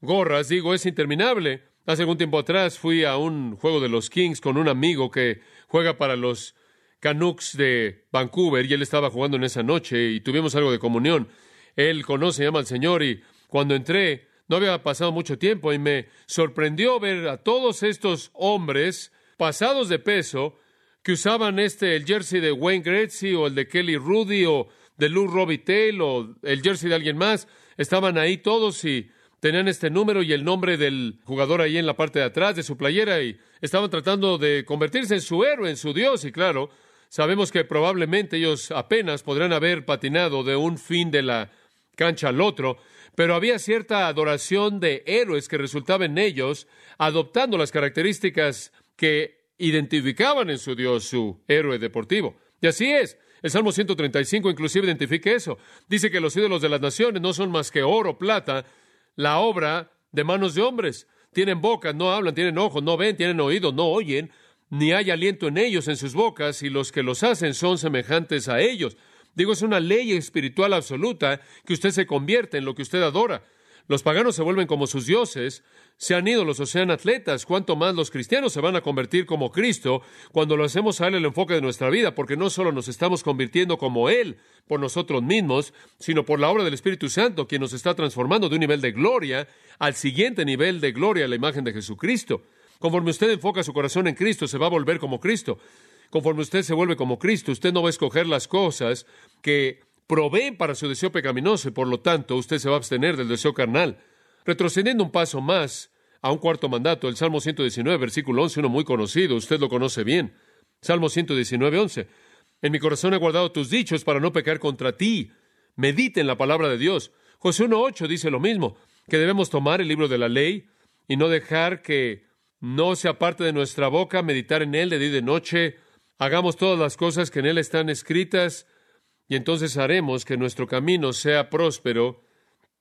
gorras. Digo, es interminable. Hace algún tiempo atrás fui a un juego de los Kings con un amigo que juega para los Canucks de Vancouver y él estaba jugando en esa noche y tuvimos algo de comunión. Él conoce, llama al Señor y cuando entré no había pasado mucho tiempo y me sorprendió ver a todos estos hombres pasados de peso que usaban este el jersey de Wayne Gretzky o el de Kelly Rudy o de Lou Robitaille o el jersey de alguien más. Estaban ahí todos y tenían este número y el nombre del jugador ahí en la parte de atrás de su playera y estaban tratando de convertirse en su héroe, en su Dios y claro, Sabemos que probablemente ellos apenas podrán haber patinado de un fin de la cancha al otro, pero había cierta adoración de héroes que resultaba en ellos, adoptando las características que identificaban en su Dios su héroe deportivo. Y así es. El Salmo 135 inclusive identifica eso. Dice que los ídolos de las naciones no son más que oro, plata, la obra de manos de hombres. Tienen bocas, no hablan, tienen ojos, no ven, tienen oídos, no oyen, ni hay aliento en ellos, en sus bocas, y los que los hacen son semejantes a ellos. Digo, es una ley espiritual absoluta que usted se convierte en lo que usted adora. Los paganos se vuelven como sus dioses, sean ídolos o sean atletas, cuanto más los cristianos se van a convertir como Cristo cuando lo hacemos a Él el enfoque de nuestra vida, porque no solo nos estamos convirtiendo como Él por nosotros mismos, sino por la obra del Espíritu Santo, quien nos está transformando de un nivel de gloria al siguiente nivel de gloria la imagen de Jesucristo. Conforme usted enfoca su corazón en Cristo, se va a volver como Cristo. Conforme usted se vuelve como Cristo, usted no va a escoger las cosas que proveen para su deseo pecaminoso y por lo tanto usted se va a abstener del deseo carnal. Retrocediendo un paso más a un cuarto mandato, el Salmo 119, versículo 11, uno muy conocido, usted lo conoce bien. Salmo 119, 11. En mi corazón he guardado tus dichos para no pecar contra ti. Medite en la palabra de Dios. José 1.8 dice lo mismo, que debemos tomar el libro de la ley y no dejar que no se aparte de nuestra boca, meditar en él de día y de noche, hagamos todas las cosas que en él están escritas, y entonces haremos que nuestro camino sea próspero.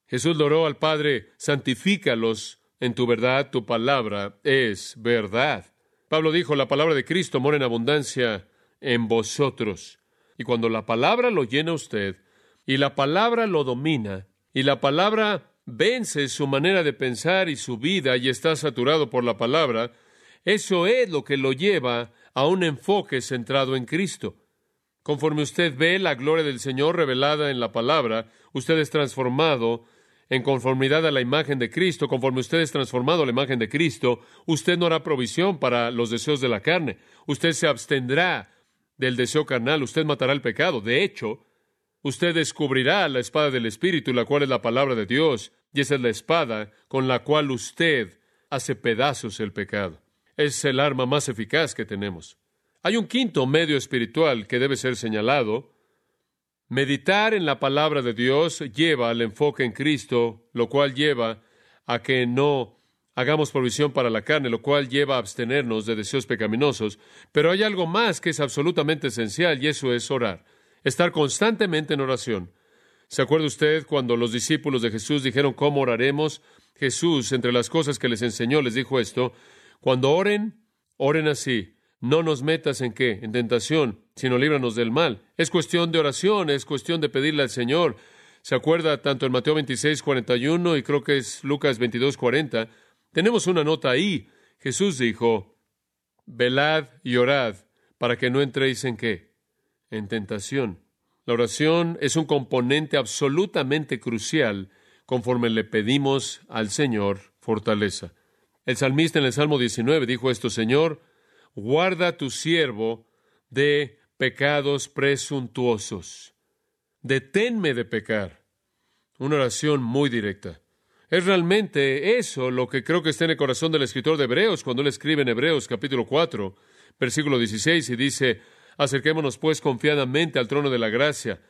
Jesús oró al Padre, santifícalos en tu verdad, tu palabra es verdad. Pablo dijo, la palabra de Cristo mora en abundancia en vosotros. Y cuando la palabra lo llena usted, y la palabra lo domina, y la palabra vence su manera de pensar y su vida y está saturado por la palabra, eso es lo que lo lleva a un enfoque centrado en Cristo. Conforme usted ve la gloria del Señor revelada en la palabra, usted es transformado en conformidad a la imagen de Cristo. Conforme usted es transformado a la imagen de Cristo, usted no hará provisión para los deseos de la carne. Usted se abstendrá del deseo carnal. Usted matará el pecado. De hecho, usted descubrirá la espada del Espíritu, la cual es la palabra de Dios, y esa es la espada con la cual usted hace pedazos el pecado. Es el arma más eficaz que tenemos. Hay un quinto medio espiritual que debe ser señalado. Meditar en la palabra de Dios lleva al enfoque en Cristo, lo cual lleva a que no hagamos provisión para la carne, lo cual lleva a abstenernos de deseos pecaminosos. Pero hay algo más que es absolutamente esencial y eso es orar. Estar constantemente en oración. ¿Se acuerda usted cuando los discípulos de Jesús dijeron cómo oraremos? Jesús, entre las cosas que les enseñó, les dijo esto, cuando oren, oren así no nos metas en qué, en tentación, sino líbranos del mal. Es cuestión de oración, es cuestión de pedirle al Señor. ¿Se acuerda tanto en Mateo 26, 41 y creo que es Lucas 22, 40? Tenemos una nota ahí. Jesús dijo, velad y orad para que no entréis en qué, en tentación. La oración es un componente absolutamente crucial conforme le pedimos al Señor fortaleza. El salmista en el Salmo 19 dijo esto, Señor, guarda tu siervo de pecados presuntuosos. Deténme de pecar. Una oración muy directa. Es realmente eso lo que creo que está en el corazón del escritor de Hebreos cuando él escribe en Hebreos capítulo 4, versículo 16 y dice, acerquémonos pues confiadamente al trono de la gracia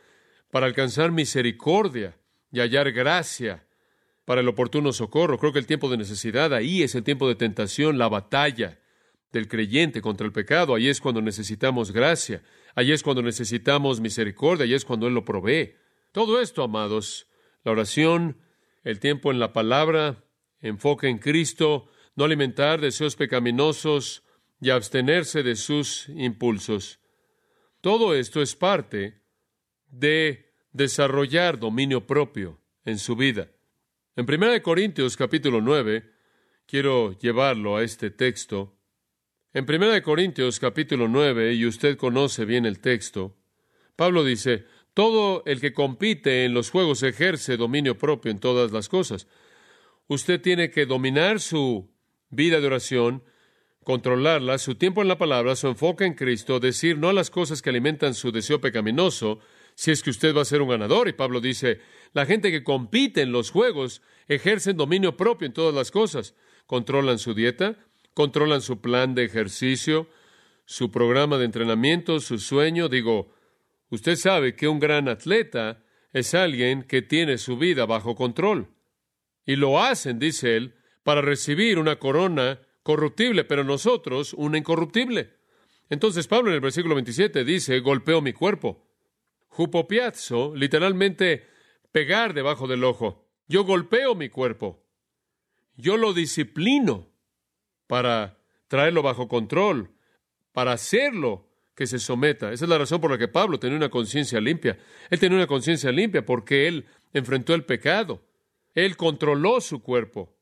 para alcanzar misericordia y hallar gracia para el oportuno socorro. Creo que el tiempo de necesidad ahí es el tiempo de tentación, la batalla del creyente contra el pecado. Ahí es cuando necesitamos gracia, ahí es cuando necesitamos misericordia, ahí es cuando Él lo provee. Todo esto, amados, la oración, el tiempo en la palabra, enfoque en Cristo, no alimentar deseos pecaminosos y abstenerse de sus impulsos. Todo esto es parte de desarrollar dominio propio en su vida. En 1 Corintios capítulo 9, quiero llevarlo a este texto, en 1 Corintios capítulo 9, y usted conoce bien el texto, Pablo dice, todo el que compite en los juegos ejerce dominio propio en todas las cosas. Usted tiene que dominar su vida de oración, controlarla, su tiempo en la palabra, su enfoque en Cristo, decir no a las cosas que alimentan su deseo pecaminoso, si es que usted va a ser un ganador. Y Pablo dice, la gente que compite en los juegos ejercen dominio propio en todas las cosas. Controlan su dieta, controlan su plan de ejercicio, su programa de entrenamiento, su sueño. Digo, usted sabe que un gran atleta es alguien que tiene su vida bajo control. Y lo hacen, dice él, para recibir una corona corruptible, pero nosotros una incorruptible. Entonces Pablo en el versículo 27 dice, golpeo mi cuerpo. Jupopiazzo, literalmente pegar debajo del ojo. Yo golpeo mi cuerpo. Yo lo disciplino para traerlo bajo control, para hacerlo que se someta. Esa es la razón por la que Pablo tenía una conciencia limpia. Él tenía una conciencia limpia porque él enfrentó el pecado. Él controló su cuerpo.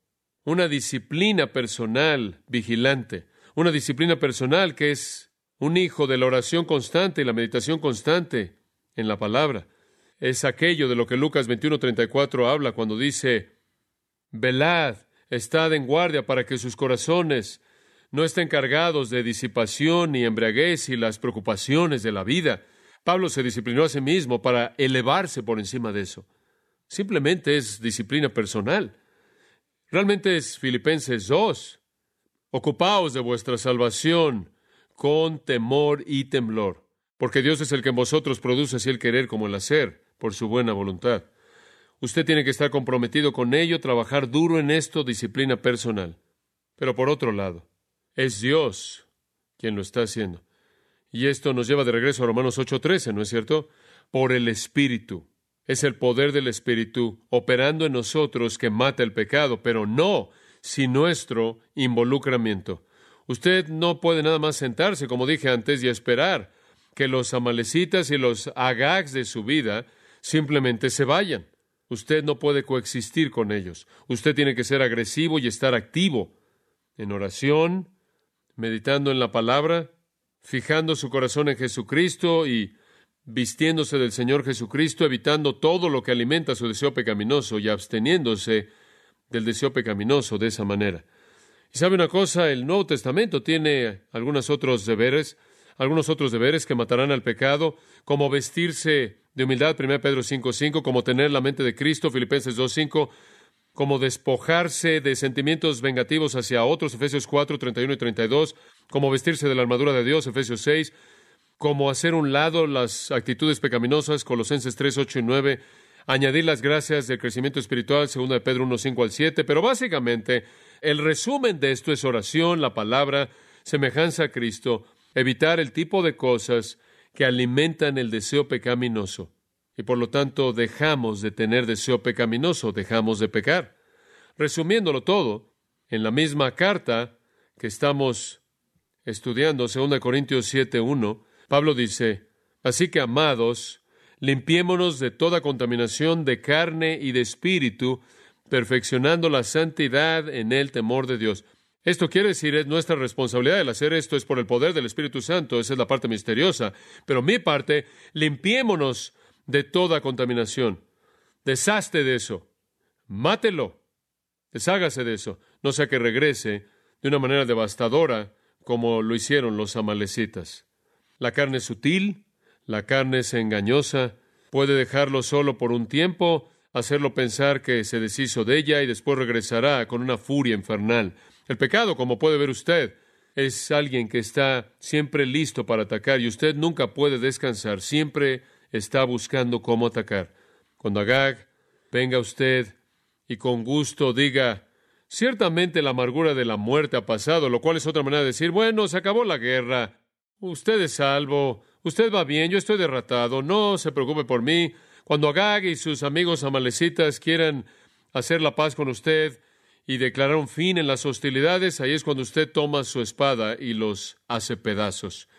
Una disciplina personal vigilante. Una disciplina personal que es un hijo de la oración constante y la meditación constante en la palabra. Es aquello de lo que Lucas 21:34 habla cuando dice, velad Estad en guardia para que sus corazones no estén cargados de disipación y embriaguez y las preocupaciones de la vida. Pablo se disciplinó a sí mismo para elevarse por encima de eso. Simplemente es disciplina personal. Realmente es Filipenses 2. Ocupaos de vuestra salvación con temor y temblor, porque Dios es el que en vosotros produce así el querer como el hacer, por su buena voluntad. Usted tiene que estar comprometido con ello, trabajar duro en esto, disciplina personal. Pero por otro lado, es Dios quien lo está haciendo. Y esto nos lleva de regreso a Romanos 8:13, ¿no es cierto? Por el Espíritu. Es el poder del Espíritu operando en nosotros que mata el pecado, pero no sin nuestro involucramiento. Usted no puede nada más sentarse, como dije antes, y esperar que los amalecitas y los agags de su vida simplemente se vayan. Usted no puede coexistir con ellos. Usted tiene que ser agresivo y estar activo en oración, meditando en la palabra, fijando su corazón en Jesucristo y vistiéndose del Señor Jesucristo, evitando todo lo que alimenta su deseo pecaminoso y absteniéndose del deseo pecaminoso de esa manera. Y sabe una cosa, el Nuevo Testamento tiene algunos otros deberes, algunos otros deberes que matarán al pecado, como vestirse de humildad, 1 Pedro 5.5, como tener la mente de Cristo, Filipenses 2.5, como despojarse de sentimientos vengativos hacia otros, Efesios 4, 31 y 32, como vestirse de la armadura de Dios, Efesios 6, como hacer un lado las actitudes pecaminosas, Colosenses 3, 8 y 9, añadir las gracias del crecimiento espiritual, 2 de Pedro 1, 5 al 7, pero básicamente el resumen de esto es oración, la palabra, semejanza a Cristo, evitar el tipo de cosas que alimentan el deseo pecaminoso. Y por lo tanto dejamos de tener deseo pecaminoso, dejamos de pecar. Resumiéndolo todo, en la misma carta que estamos estudiando, 2 Corintios 7.1, Pablo dice, Así que, amados, limpiémonos de toda contaminación de carne y de espíritu, perfeccionando la santidad en el temor de Dios. Esto quiere decir, es nuestra responsabilidad el hacer esto, es por el poder del Espíritu Santo, esa es la parte misteriosa. Pero mi parte, limpiémonos de toda contaminación. Deshazte de eso. Mátelo. Deshágase de eso. No sea que regrese de una manera devastadora como lo hicieron los amalecitas. La carne es sutil, la carne es engañosa, puede dejarlo solo por un tiempo, hacerlo pensar que se deshizo de ella y después regresará con una furia infernal. El pecado, como puede ver usted, es alguien que está siempre listo para atacar y usted nunca puede descansar, siempre está buscando cómo atacar. Cuando Agag venga usted y con gusto diga, ciertamente la amargura de la muerte ha pasado, lo cual es otra manera de decir, bueno, se acabó la guerra, usted es salvo, usted va bien, yo estoy derratado, no se preocupe por mí. Cuando Agag y sus amigos amalecitas quieran hacer la paz con usted, y declarar un fin en las hostilidades, ahí es cuando usted toma su espada y los hace pedazos.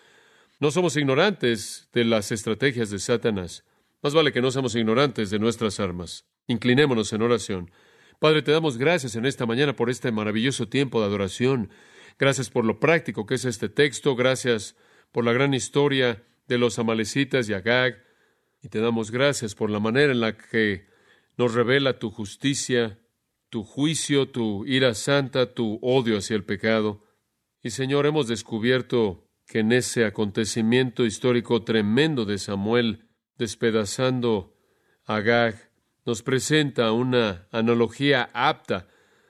No somos ignorantes de las estrategias de Satanás. Más vale que no seamos ignorantes de nuestras armas. Inclinémonos en oración. Padre, te damos gracias en esta mañana por este maravilloso tiempo de adoración. Gracias por lo práctico que es este texto. Gracias por la gran historia de los amalecitas y Agag. Y te damos gracias por la manera en la que nos revela tu justicia, tu juicio, tu ira santa, tu odio hacia el pecado. Y Señor, hemos descubierto que en ese acontecimiento histórico tremendo de Samuel despedazando Agag, nos presenta una analogía apta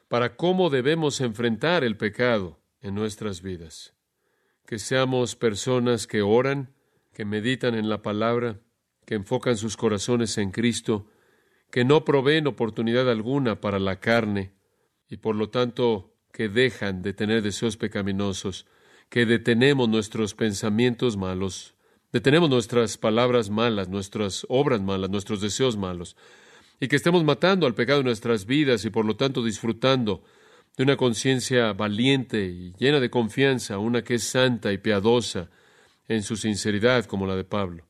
para cómo debemos enfrentar el pecado en nuestras vidas. Que seamos personas que oran, que meditan en la palabra, que enfocan sus corazones en Cristo, que no proveen oportunidad alguna para la carne y por lo tanto que dejan de tener deseos pecaminosos, que detenemos nuestros pensamientos malos, detenemos nuestras palabras malas, nuestras obras malas, nuestros deseos malos, y que estemos matando al pecado en nuestras vidas y por lo tanto disfrutando de una conciencia valiente y llena de confianza, una que es santa y piadosa en su sinceridad como la de Pablo.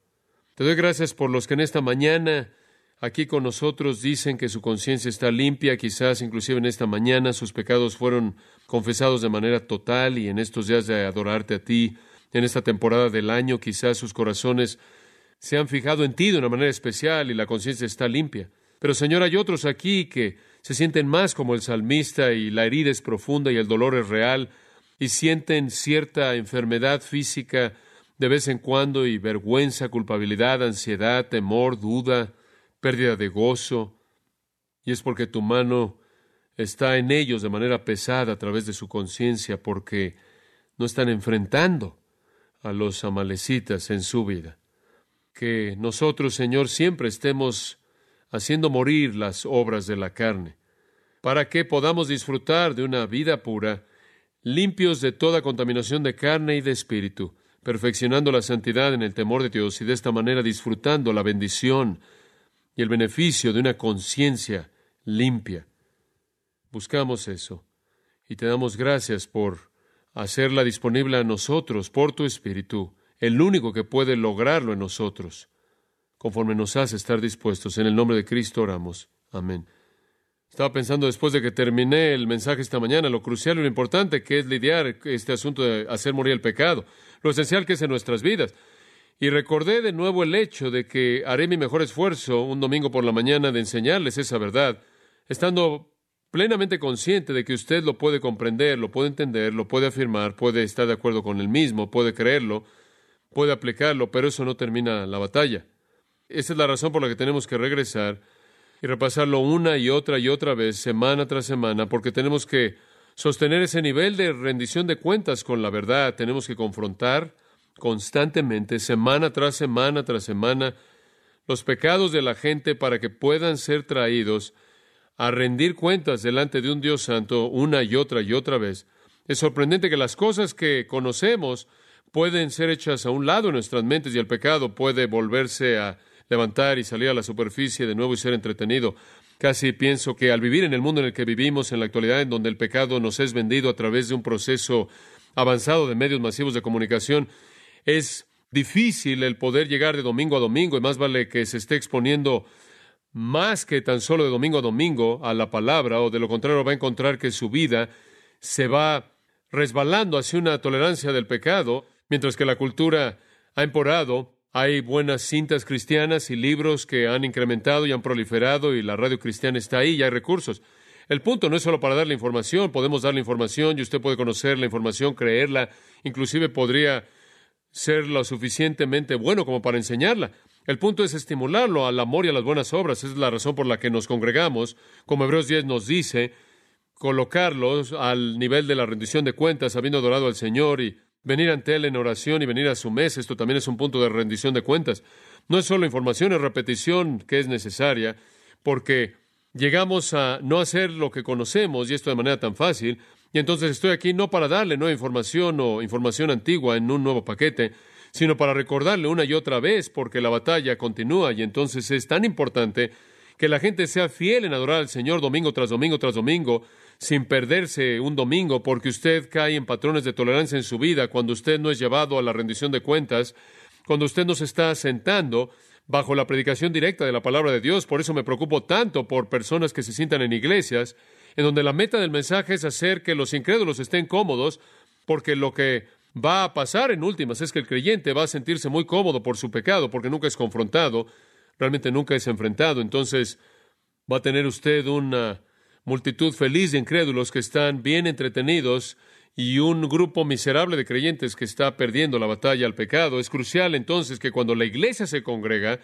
Te doy gracias por los que en esta mañana aquí con nosotros dicen que su conciencia está limpia, quizás inclusive en esta mañana sus pecados fueron confesados de manera total y en estos días de adorarte a ti, en esta temporada del año, quizás sus corazones se han fijado en ti de una manera especial y la conciencia está limpia. Pero Señor, hay otros aquí que se sienten más como el salmista y la herida es profunda y el dolor es real y sienten cierta enfermedad física de vez en cuando y vergüenza, culpabilidad, ansiedad, temor, duda, pérdida de gozo, y es porque tu mano está en ellos de manera pesada a través de su conciencia, porque no están enfrentando a los amalecitas en su vida. Que nosotros, Señor, siempre estemos haciendo morir las obras de la carne, para que podamos disfrutar de una vida pura, limpios de toda contaminación de carne y de espíritu, perfeccionando la santidad en el temor de Dios y de esta manera disfrutando la bendición y el beneficio de una conciencia limpia. Buscamos eso y te damos gracias por hacerla disponible a nosotros por tu Espíritu, el único que puede lograrlo en nosotros, conforme nos hace estar dispuestos. En el nombre de Cristo oramos. Amén. Estaba pensando después de que terminé el mensaje esta mañana, lo crucial y lo importante que es lidiar este asunto de hacer morir el pecado, lo esencial que es en nuestras vidas. Y recordé de nuevo el hecho de que haré mi mejor esfuerzo un domingo por la mañana de enseñarles esa verdad, estando plenamente consciente de que usted lo puede comprender, lo puede entender, lo puede afirmar, puede estar de acuerdo con él mismo, puede creerlo, puede aplicarlo, pero eso no termina la batalla. Esa es la razón por la que tenemos que regresar y repasarlo una y otra y otra vez, semana tras semana, porque tenemos que sostener ese nivel de rendición de cuentas con la verdad, tenemos que confrontar constantemente, semana tras semana tras semana, los pecados de la gente para que puedan ser traídos a rendir cuentas delante de un Dios santo una y otra y otra vez. Es sorprendente que las cosas que conocemos pueden ser hechas a un lado en nuestras mentes y el pecado puede volverse a levantar y salir a la superficie de nuevo y ser entretenido. Casi pienso que al vivir en el mundo en el que vivimos en la actualidad, en donde el pecado nos es vendido a través de un proceso avanzado de medios masivos de comunicación, es difícil el poder llegar de domingo a domingo y más vale que se esté exponiendo más que tan solo de domingo a domingo a la palabra, o de lo contrario va a encontrar que su vida se va resbalando hacia una tolerancia del pecado, mientras que la cultura ha emporado, hay buenas cintas cristianas y libros que han incrementado y han proliferado y la radio cristiana está ahí y hay recursos. El punto no es solo para darle información, podemos darle información y usted puede conocer la información, creerla, inclusive podría ser lo suficientemente bueno como para enseñarla. El punto es estimularlo al amor y a las buenas obras. Esa es la razón por la que nos congregamos. Como Hebreos 10 nos dice, colocarlos al nivel de la rendición de cuentas, habiendo adorado al Señor y venir ante Él en oración y venir a su mesa. Esto también es un punto de rendición de cuentas. No es solo información, es repetición que es necesaria, porque llegamos a no hacer lo que conocemos, y esto de manera tan fácil, y entonces estoy aquí no para darle nueva información o información antigua en un nuevo paquete, sino para recordarle una y otra vez, porque la batalla continúa y entonces es tan importante que la gente sea fiel en adorar al Señor domingo tras domingo tras domingo, sin perderse un domingo, porque usted cae en patrones de tolerancia en su vida cuando usted no es llevado a la rendición de cuentas, cuando usted no se está sentando bajo la predicación directa de la palabra de Dios. Por eso me preocupo tanto por personas que se sientan en iglesias, en donde la meta del mensaje es hacer que los incrédulos estén cómodos, porque lo que va a pasar en últimas es que el creyente va a sentirse muy cómodo por su pecado, porque nunca es confrontado, realmente nunca es enfrentado. Entonces va a tener usted una multitud feliz de incrédulos que están bien entretenidos y un grupo miserable de creyentes que está perdiendo la batalla al pecado. Es crucial entonces que cuando la iglesia se congrega,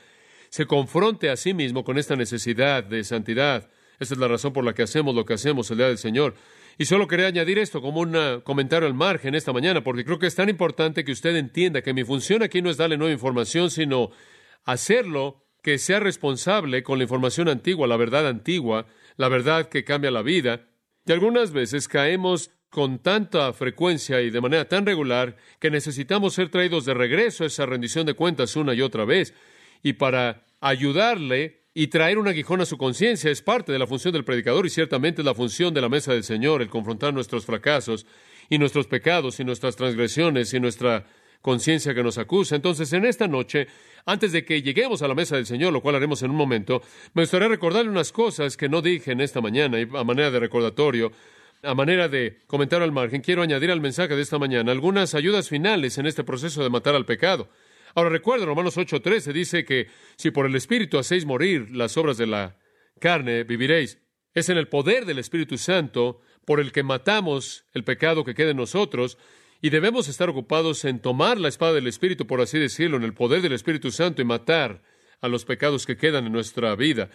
se confronte a sí mismo con esta necesidad de santidad. Esta es la razón por la que hacemos lo que hacemos el día del Señor. Y solo quería añadir esto como un comentario al margen esta mañana, porque creo que es tan importante que usted entienda que mi función aquí no es darle nueva información, sino hacerlo que sea responsable con la información antigua, la verdad antigua, la verdad que cambia la vida. Y algunas veces caemos con tanta frecuencia y de manera tan regular que necesitamos ser traídos de regreso a esa rendición de cuentas una y otra vez. Y para ayudarle y traer un aguijón a su conciencia es parte de la función del predicador y ciertamente es la función de la mesa del Señor, el confrontar nuestros fracasos y nuestros pecados y nuestras transgresiones y nuestra conciencia que nos acusa. Entonces, en esta noche, antes de que lleguemos a la mesa del Señor, lo cual haremos en un momento, me gustaría recordarle unas cosas que no dije en esta mañana y a manera de recordatorio, a manera de comentario al margen, quiero añadir al mensaje de esta mañana algunas ayudas finales en este proceso de matar al pecado. Ahora recuerda, Romanos 8:13 dice que si por el Espíritu hacéis morir las obras de la carne, viviréis. Es en el poder del Espíritu Santo por el que matamos el pecado que queda en nosotros y debemos estar ocupados en tomar la espada del Espíritu, por así decirlo, en el poder del Espíritu Santo y matar a los pecados que quedan en nuestra vida.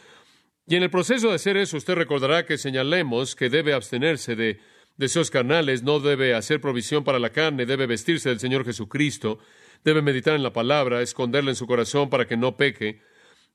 Y en el proceso de hacer eso, usted recordará que señalemos que debe abstenerse de deseos carnales, no debe hacer provisión para la carne, debe vestirse del Señor Jesucristo, Debe meditar en la palabra, esconderla en su corazón para que no peque.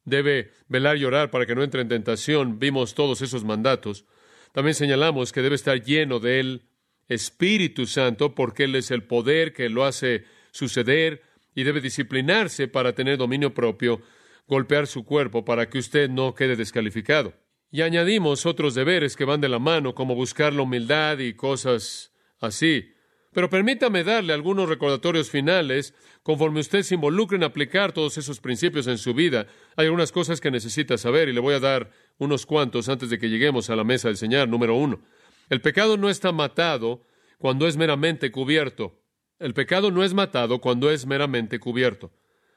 Debe velar y orar para que no entre en tentación. Vimos todos esos mandatos. También señalamos que debe estar lleno del Espíritu Santo porque Él es el poder que lo hace suceder y debe disciplinarse para tener dominio propio, golpear su cuerpo para que usted no quede descalificado. Y añadimos otros deberes que van de la mano, como buscar la humildad y cosas así. Pero permítame darle algunos recordatorios finales conforme usted se involucre en aplicar todos esos principios en su vida. Hay algunas cosas que necesita saber y le voy a dar unos cuantos antes de que lleguemos a la mesa del Señor. Número uno, el pecado no está matado cuando es meramente cubierto. El pecado no es matado cuando es meramente cubierto.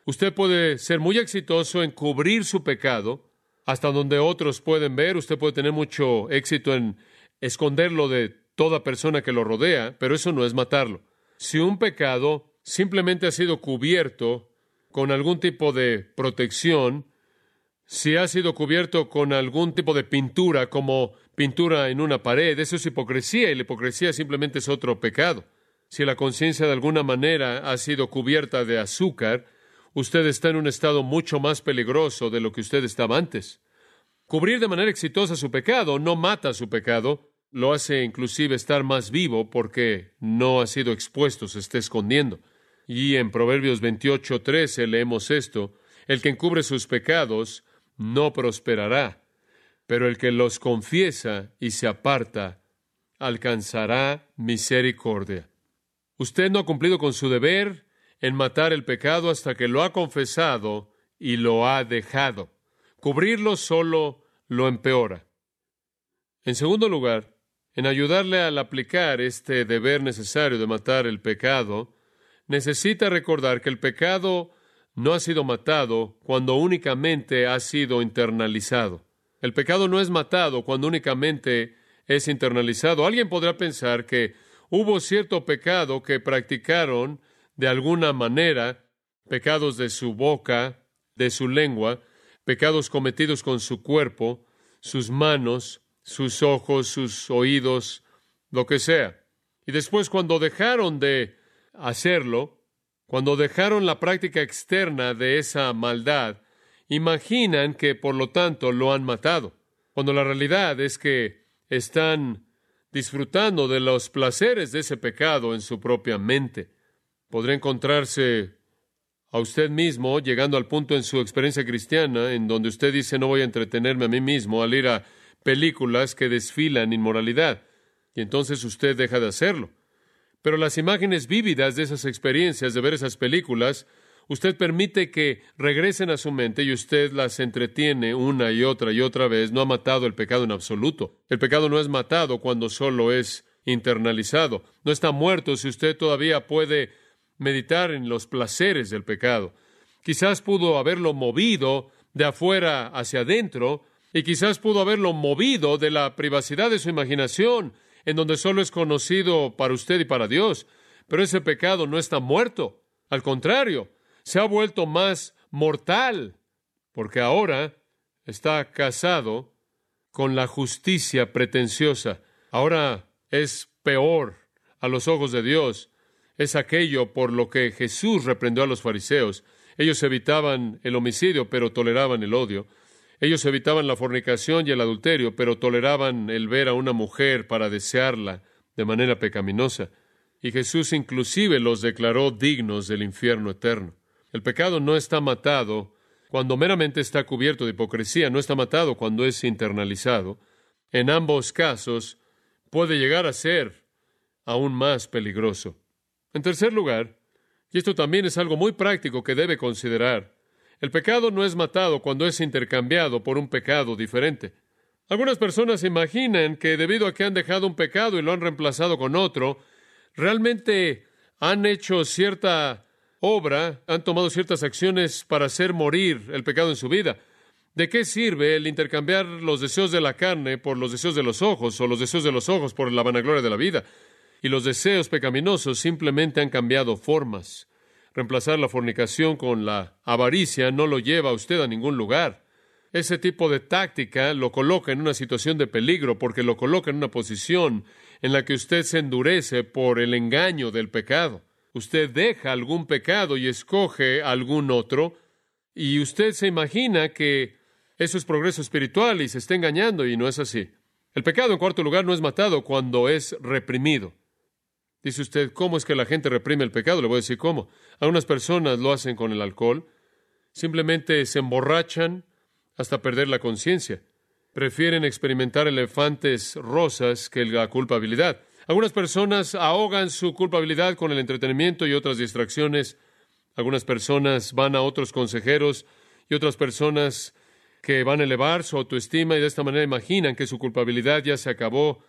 Usted puede ser muy exitoso en cubrir su pecado hasta donde otros pueden ver. Usted puede tener mucho éxito en esconderlo de toda persona que lo rodea, pero eso no es matarlo. Si un pecado simplemente ha sido cubierto con algún tipo de protección, si ha sido cubierto con algún tipo de pintura, como pintura en una pared, eso es hipocresía y la hipocresía simplemente es otro pecado. Si la conciencia de alguna manera ha sido cubierta de azúcar, usted está en un estado mucho más peligroso de lo que usted estaba antes. Cubrir de manera exitosa su pecado no mata su pecado, lo hace inclusive estar más vivo porque no ha sido expuesto, se está escondiendo. Y en Proverbios 28, 13 leemos esto, el que encubre sus pecados no prosperará, pero el que los confiesa y se aparta alcanzará misericordia. Usted no ha cumplido con su deber en matar el pecado hasta que lo ha confesado y lo ha dejado. Cubrirlo solo lo empeora. En segundo lugar, en ayudarle al aplicar este deber necesario de matar el pecado, necesita recordar que el pecado no ha sido matado cuando únicamente ha sido internalizado. El pecado no es matado cuando únicamente es internalizado. Alguien podrá pensar que hubo cierto pecado que practicaron de alguna manera, pecados de su boca, de su lengua, pecados cometidos con su cuerpo, sus manos, sus ojos, sus oídos, lo que sea. Y después cuando dejaron de hacerlo, cuando dejaron la práctica externa de esa maldad, imaginan que por lo tanto lo han matado, cuando la realidad es que están disfrutando de los placeres de ese pecado en su propia mente. Podrá encontrarse a usted mismo llegando al punto en su experiencia cristiana en donde usted dice no voy a entretenerme a mí mismo al ir a películas que desfilan inmoralidad, y entonces usted deja de hacerlo. Pero las imágenes vívidas de esas experiencias, de ver esas películas, usted permite que regresen a su mente y usted las entretiene una y otra y otra vez. No ha matado el pecado en absoluto. El pecado no es matado cuando solo es internalizado. No está muerto si usted todavía puede meditar en los placeres del pecado. Quizás pudo haberlo movido de afuera hacia adentro, y quizás pudo haberlo movido de la privacidad de su imaginación, en donde solo es conocido para usted y para Dios. Pero ese pecado no está muerto. Al contrario, se ha vuelto más mortal, porque ahora está casado con la justicia pretenciosa. Ahora es peor a los ojos de Dios. Es aquello por lo que Jesús reprendió a los fariseos. Ellos evitaban el homicidio, pero toleraban el odio. Ellos evitaban la fornicación y el adulterio, pero toleraban el ver a una mujer para desearla de manera pecaminosa. Y Jesús inclusive los declaró dignos del infierno eterno. El pecado no está matado cuando meramente está cubierto de hipocresía, no está matado cuando es internalizado. En ambos casos puede llegar a ser aún más peligroso. En tercer lugar, y esto también es algo muy práctico que debe considerar, el pecado no es matado cuando es intercambiado por un pecado diferente. Algunas personas imaginan que debido a que han dejado un pecado y lo han reemplazado con otro, realmente han hecho cierta obra, han tomado ciertas acciones para hacer morir el pecado en su vida. ¿De qué sirve el intercambiar los deseos de la carne por los deseos de los ojos o los deseos de los ojos por la vanagloria de la vida? Y los deseos pecaminosos simplemente han cambiado formas. Reemplazar la fornicación con la avaricia no lo lleva a usted a ningún lugar. Ese tipo de táctica lo coloca en una situación de peligro porque lo coloca en una posición en la que usted se endurece por el engaño del pecado. Usted deja algún pecado y escoge algún otro, y usted se imagina que eso es progreso espiritual y se está engañando y no es así. El pecado, en cuarto lugar, no es matado cuando es reprimido. Dice usted, ¿cómo es que la gente reprime el pecado? Le voy a decir cómo. Algunas personas lo hacen con el alcohol. Simplemente se emborrachan hasta perder la conciencia. Prefieren experimentar elefantes rosas que la culpabilidad. Algunas personas ahogan su culpabilidad con el entretenimiento y otras distracciones. Algunas personas van a otros consejeros y otras personas que van a elevar su autoestima y de esta manera imaginan que su culpabilidad ya se acabó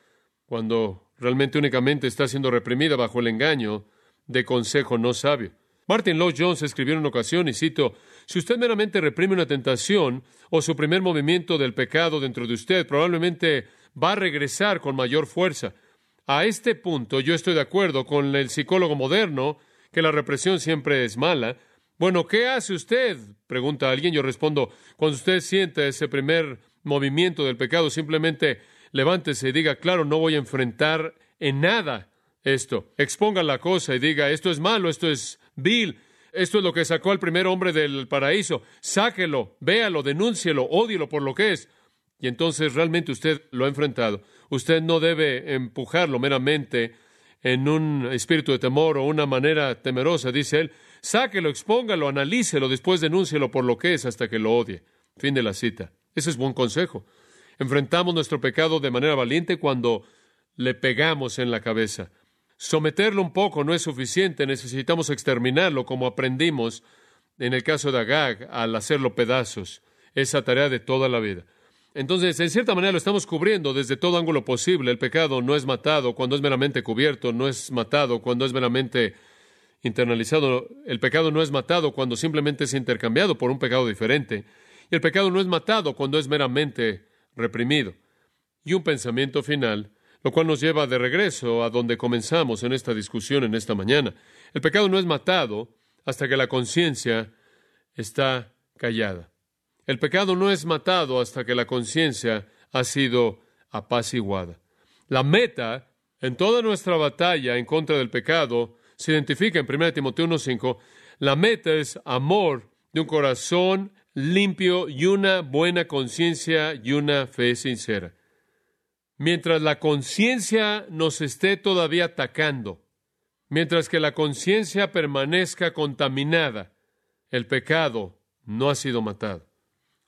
cuando realmente únicamente está siendo reprimida bajo el engaño de consejo no sabio. Martin Lloyd Jones escribió en una ocasión, y cito, si usted meramente reprime una tentación o su primer movimiento del pecado dentro de usted, probablemente va a regresar con mayor fuerza. A este punto yo estoy de acuerdo con el psicólogo moderno que la represión siempre es mala. Bueno, ¿qué hace usted? pregunta alguien. Yo respondo, cuando usted siente ese primer movimiento del pecado, simplemente levántese y diga, claro, no voy a enfrentar en nada esto. Exponga la cosa y diga, esto es malo, esto es vil, esto es lo que sacó al primer hombre del paraíso. Sáquelo, véalo, denúncielo, ódielo por lo que es. Y entonces realmente usted lo ha enfrentado. Usted no debe empujarlo meramente en un espíritu de temor o una manera temerosa, dice él. Sáquelo, expóngalo, analícelo, después denúncielo por lo que es hasta que lo odie. Fin de la cita. Ese es buen consejo. Enfrentamos nuestro pecado de manera valiente cuando le pegamos en la cabeza. Someterlo un poco no es suficiente, necesitamos exterminarlo como aprendimos en el caso de Agag al hacerlo pedazos. Esa tarea de toda la vida. Entonces, en cierta manera lo estamos cubriendo desde todo ángulo posible. El pecado no es matado cuando es meramente cubierto, no es matado cuando es meramente internalizado. El pecado no es matado cuando simplemente es intercambiado por un pecado diferente. Y el pecado no es matado cuando es meramente reprimido. Y un pensamiento final, lo cual nos lleva de regreso a donde comenzamos en esta discusión en esta mañana. El pecado no es matado hasta que la conciencia está callada. El pecado no es matado hasta que la conciencia ha sido apaciguada. La meta en toda nuestra batalla en contra del pecado se identifica en 1 Timoteo 1.5. La meta es amor de un corazón limpio y una buena conciencia y una fe sincera. Mientras la conciencia nos esté todavía atacando, mientras que la conciencia permanezca contaminada, el pecado no ha sido matado.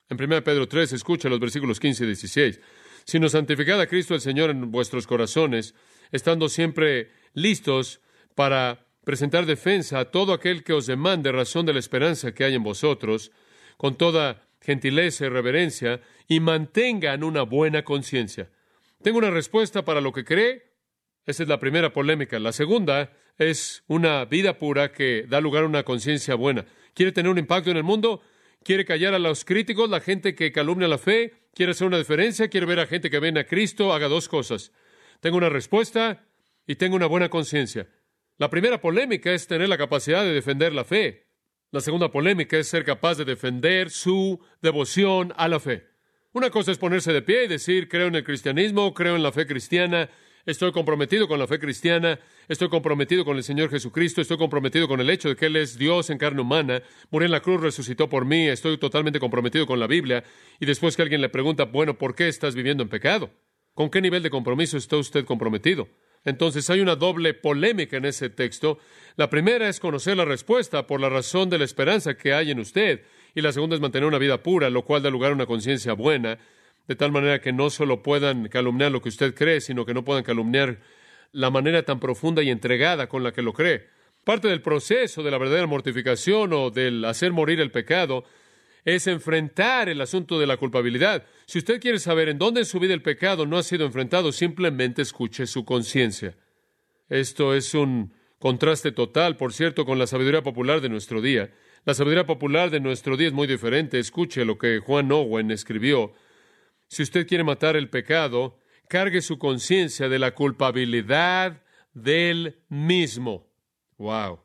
En 1 Pedro 3, escucha los versículos 15 y 16. Sino santificad a Cristo el Señor en vuestros corazones, estando siempre listos para presentar defensa a todo aquel que os demande razón de la esperanza que hay en vosotros, con toda gentileza y reverencia, y mantengan una buena conciencia. Tengo una respuesta para lo que cree. Esa es la primera polémica. La segunda es una vida pura que da lugar a una conciencia buena. ¿Quiere tener un impacto en el mundo? quiere callar a los críticos, la gente que calumnia la fe, quiere hacer una diferencia, quiere ver a gente que ven a Cristo, haga dos cosas. Tengo una respuesta y tengo una buena conciencia. La primera polémica es tener la capacidad de defender la fe. La segunda polémica es ser capaz de defender su devoción a la fe. Una cosa es ponerse de pie y decir, creo en el cristianismo, creo en la fe cristiana, Estoy comprometido con la fe cristiana, estoy comprometido con el Señor Jesucristo, estoy comprometido con el hecho de que Él es Dios en carne humana, murió en la cruz, resucitó por mí, estoy totalmente comprometido con la Biblia. Y después que alguien le pregunta, bueno, ¿por qué estás viviendo en pecado? ¿Con qué nivel de compromiso está usted comprometido? Entonces hay una doble polémica en ese texto. La primera es conocer la respuesta por la razón de la esperanza que hay en usted, y la segunda es mantener una vida pura, lo cual da lugar a una conciencia buena de tal manera que no solo puedan calumniar lo que usted cree, sino que no puedan calumniar la manera tan profunda y entregada con la que lo cree. Parte del proceso de la verdadera mortificación o del hacer morir el pecado es enfrentar el asunto de la culpabilidad. Si usted quiere saber en dónde en su vida el pecado no ha sido enfrentado, simplemente escuche su conciencia. Esto es un contraste total, por cierto, con la sabiduría popular de nuestro día. La sabiduría popular de nuestro día es muy diferente. Escuche lo que Juan Owen escribió si usted quiere matar el pecado, cargue su conciencia de la culpabilidad del mismo. Wow.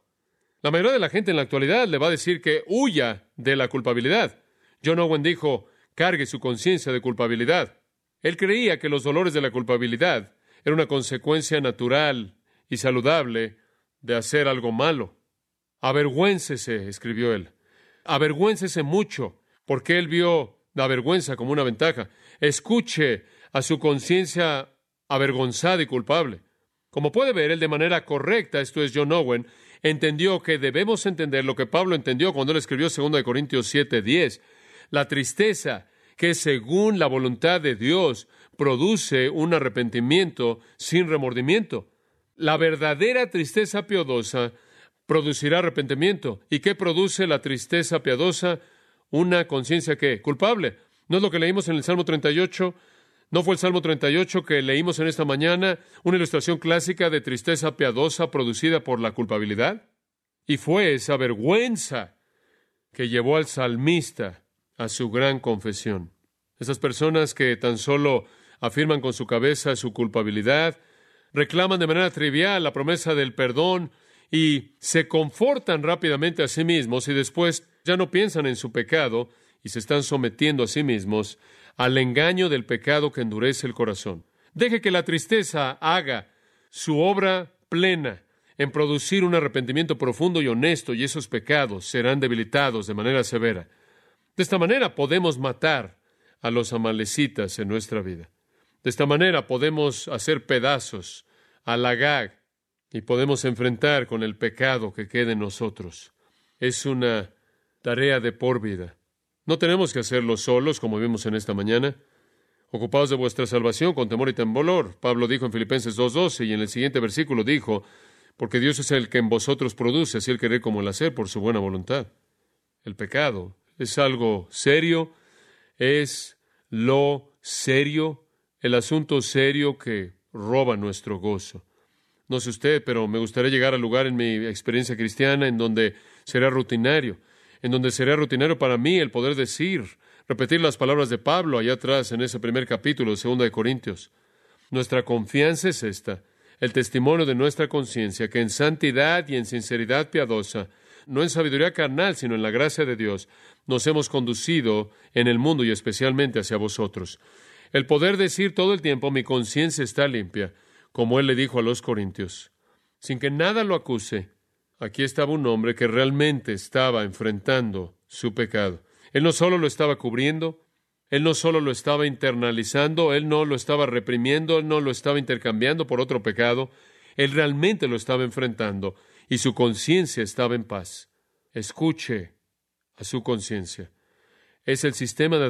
La mayoría de la gente en la actualidad le va a decir que huya de la culpabilidad. John Owen dijo, cargue su conciencia de culpabilidad. Él creía que los dolores de la culpabilidad eran una consecuencia natural y saludable de hacer algo malo. Avergüéncese, escribió él. Avergüéncese mucho, porque él vio la vergüenza como una ventaja. Escuche a su conciencia avergonzada y culpable. Como puede ver, él de manera correcta, esto es John Owen, entendió que debemos entender lo que Pablo entendió cuando él escribió 2 Corintios 7:10. La tristeza que según la voluntad de Dios produce un arrepentimiento sin remordimiento. La verdadera tristeza piadosa producirá arrepentimiento. ¿Y qué produce la tristeza piadosa? Una conciencia que culpable. ¿No es lo que leímos en el Salmo 38? ¿No fue el Salmo 38 que leímos en esta mañana una ilustración clásica de tristeza piadosa producida por la culpabilidad? Y fue esa vergüenza que llevó al salmista a su gran confesión. Esas personas que tan solo afirman con su cabeza su culpabilidad, reclaman de manera trivial la promesa del perdón y se confortan rápidamente a sí mismos y después ya no piensan en su pecado y se están sometiendo a sí mismos al engaño del pecado que endurece el corazón. Deje que la tristeza haga su obra plena en producir un arrepentimiento profundo y honesto y esos pecados serán debilitados de manera severa. De esta manera podemos matar a los amalecitas en nuestra vida. De esta manera podemos hacer pedazos a la gag y podemos enfrentar con el pecado que quede en nosotros. Es una tarea de por vida. No tenemos que hacerlo solos, como vimos en esta mañana. Ocupados de vuestra salvación con temor y temblor. Pablo dijo en Filipenses 2.12 y en el siguiente versículo dijo, porque Dios es el que en vosotros produce así el querer como el hacer por su buena voluntad. El pecado es algo serio, es lo serio, el asunto serio que roba nuestro gozo. No sé usted, pero me gustaría llegar al lugar en mi experiencia cristiana en donde será rutinario en donde sería rutinario para mí el poder decir, repetir las palabras de Pablo allá atrás en ese primer capítulo de Segunda de Corintios. Nuestra confianza es esta, el testimonio de nuestra conciencia, que en santidad y en sinceridad piadosa, no en sabiduría carnal, sino en la gracia de Dios, nos hemos conducido en el mundo y especialmente hacia vosotros. El poder decir todo el tiempo, mi conciencia está limpia, como él le dijo a los corintios, sin que nada lo acuse, Aquí estaba un hombre que realmente estaba enfrentando su pecado. Él no solo lo estaba cubriendo, él no solo lo estaba internalizando, él no lo estaba reprimiendo, él no lo estaba intercambiando por otro pecado, él realmente lo estaba enfrentando y su conciencia estaba en paz. Escuche a su conciencia. Es el sistema de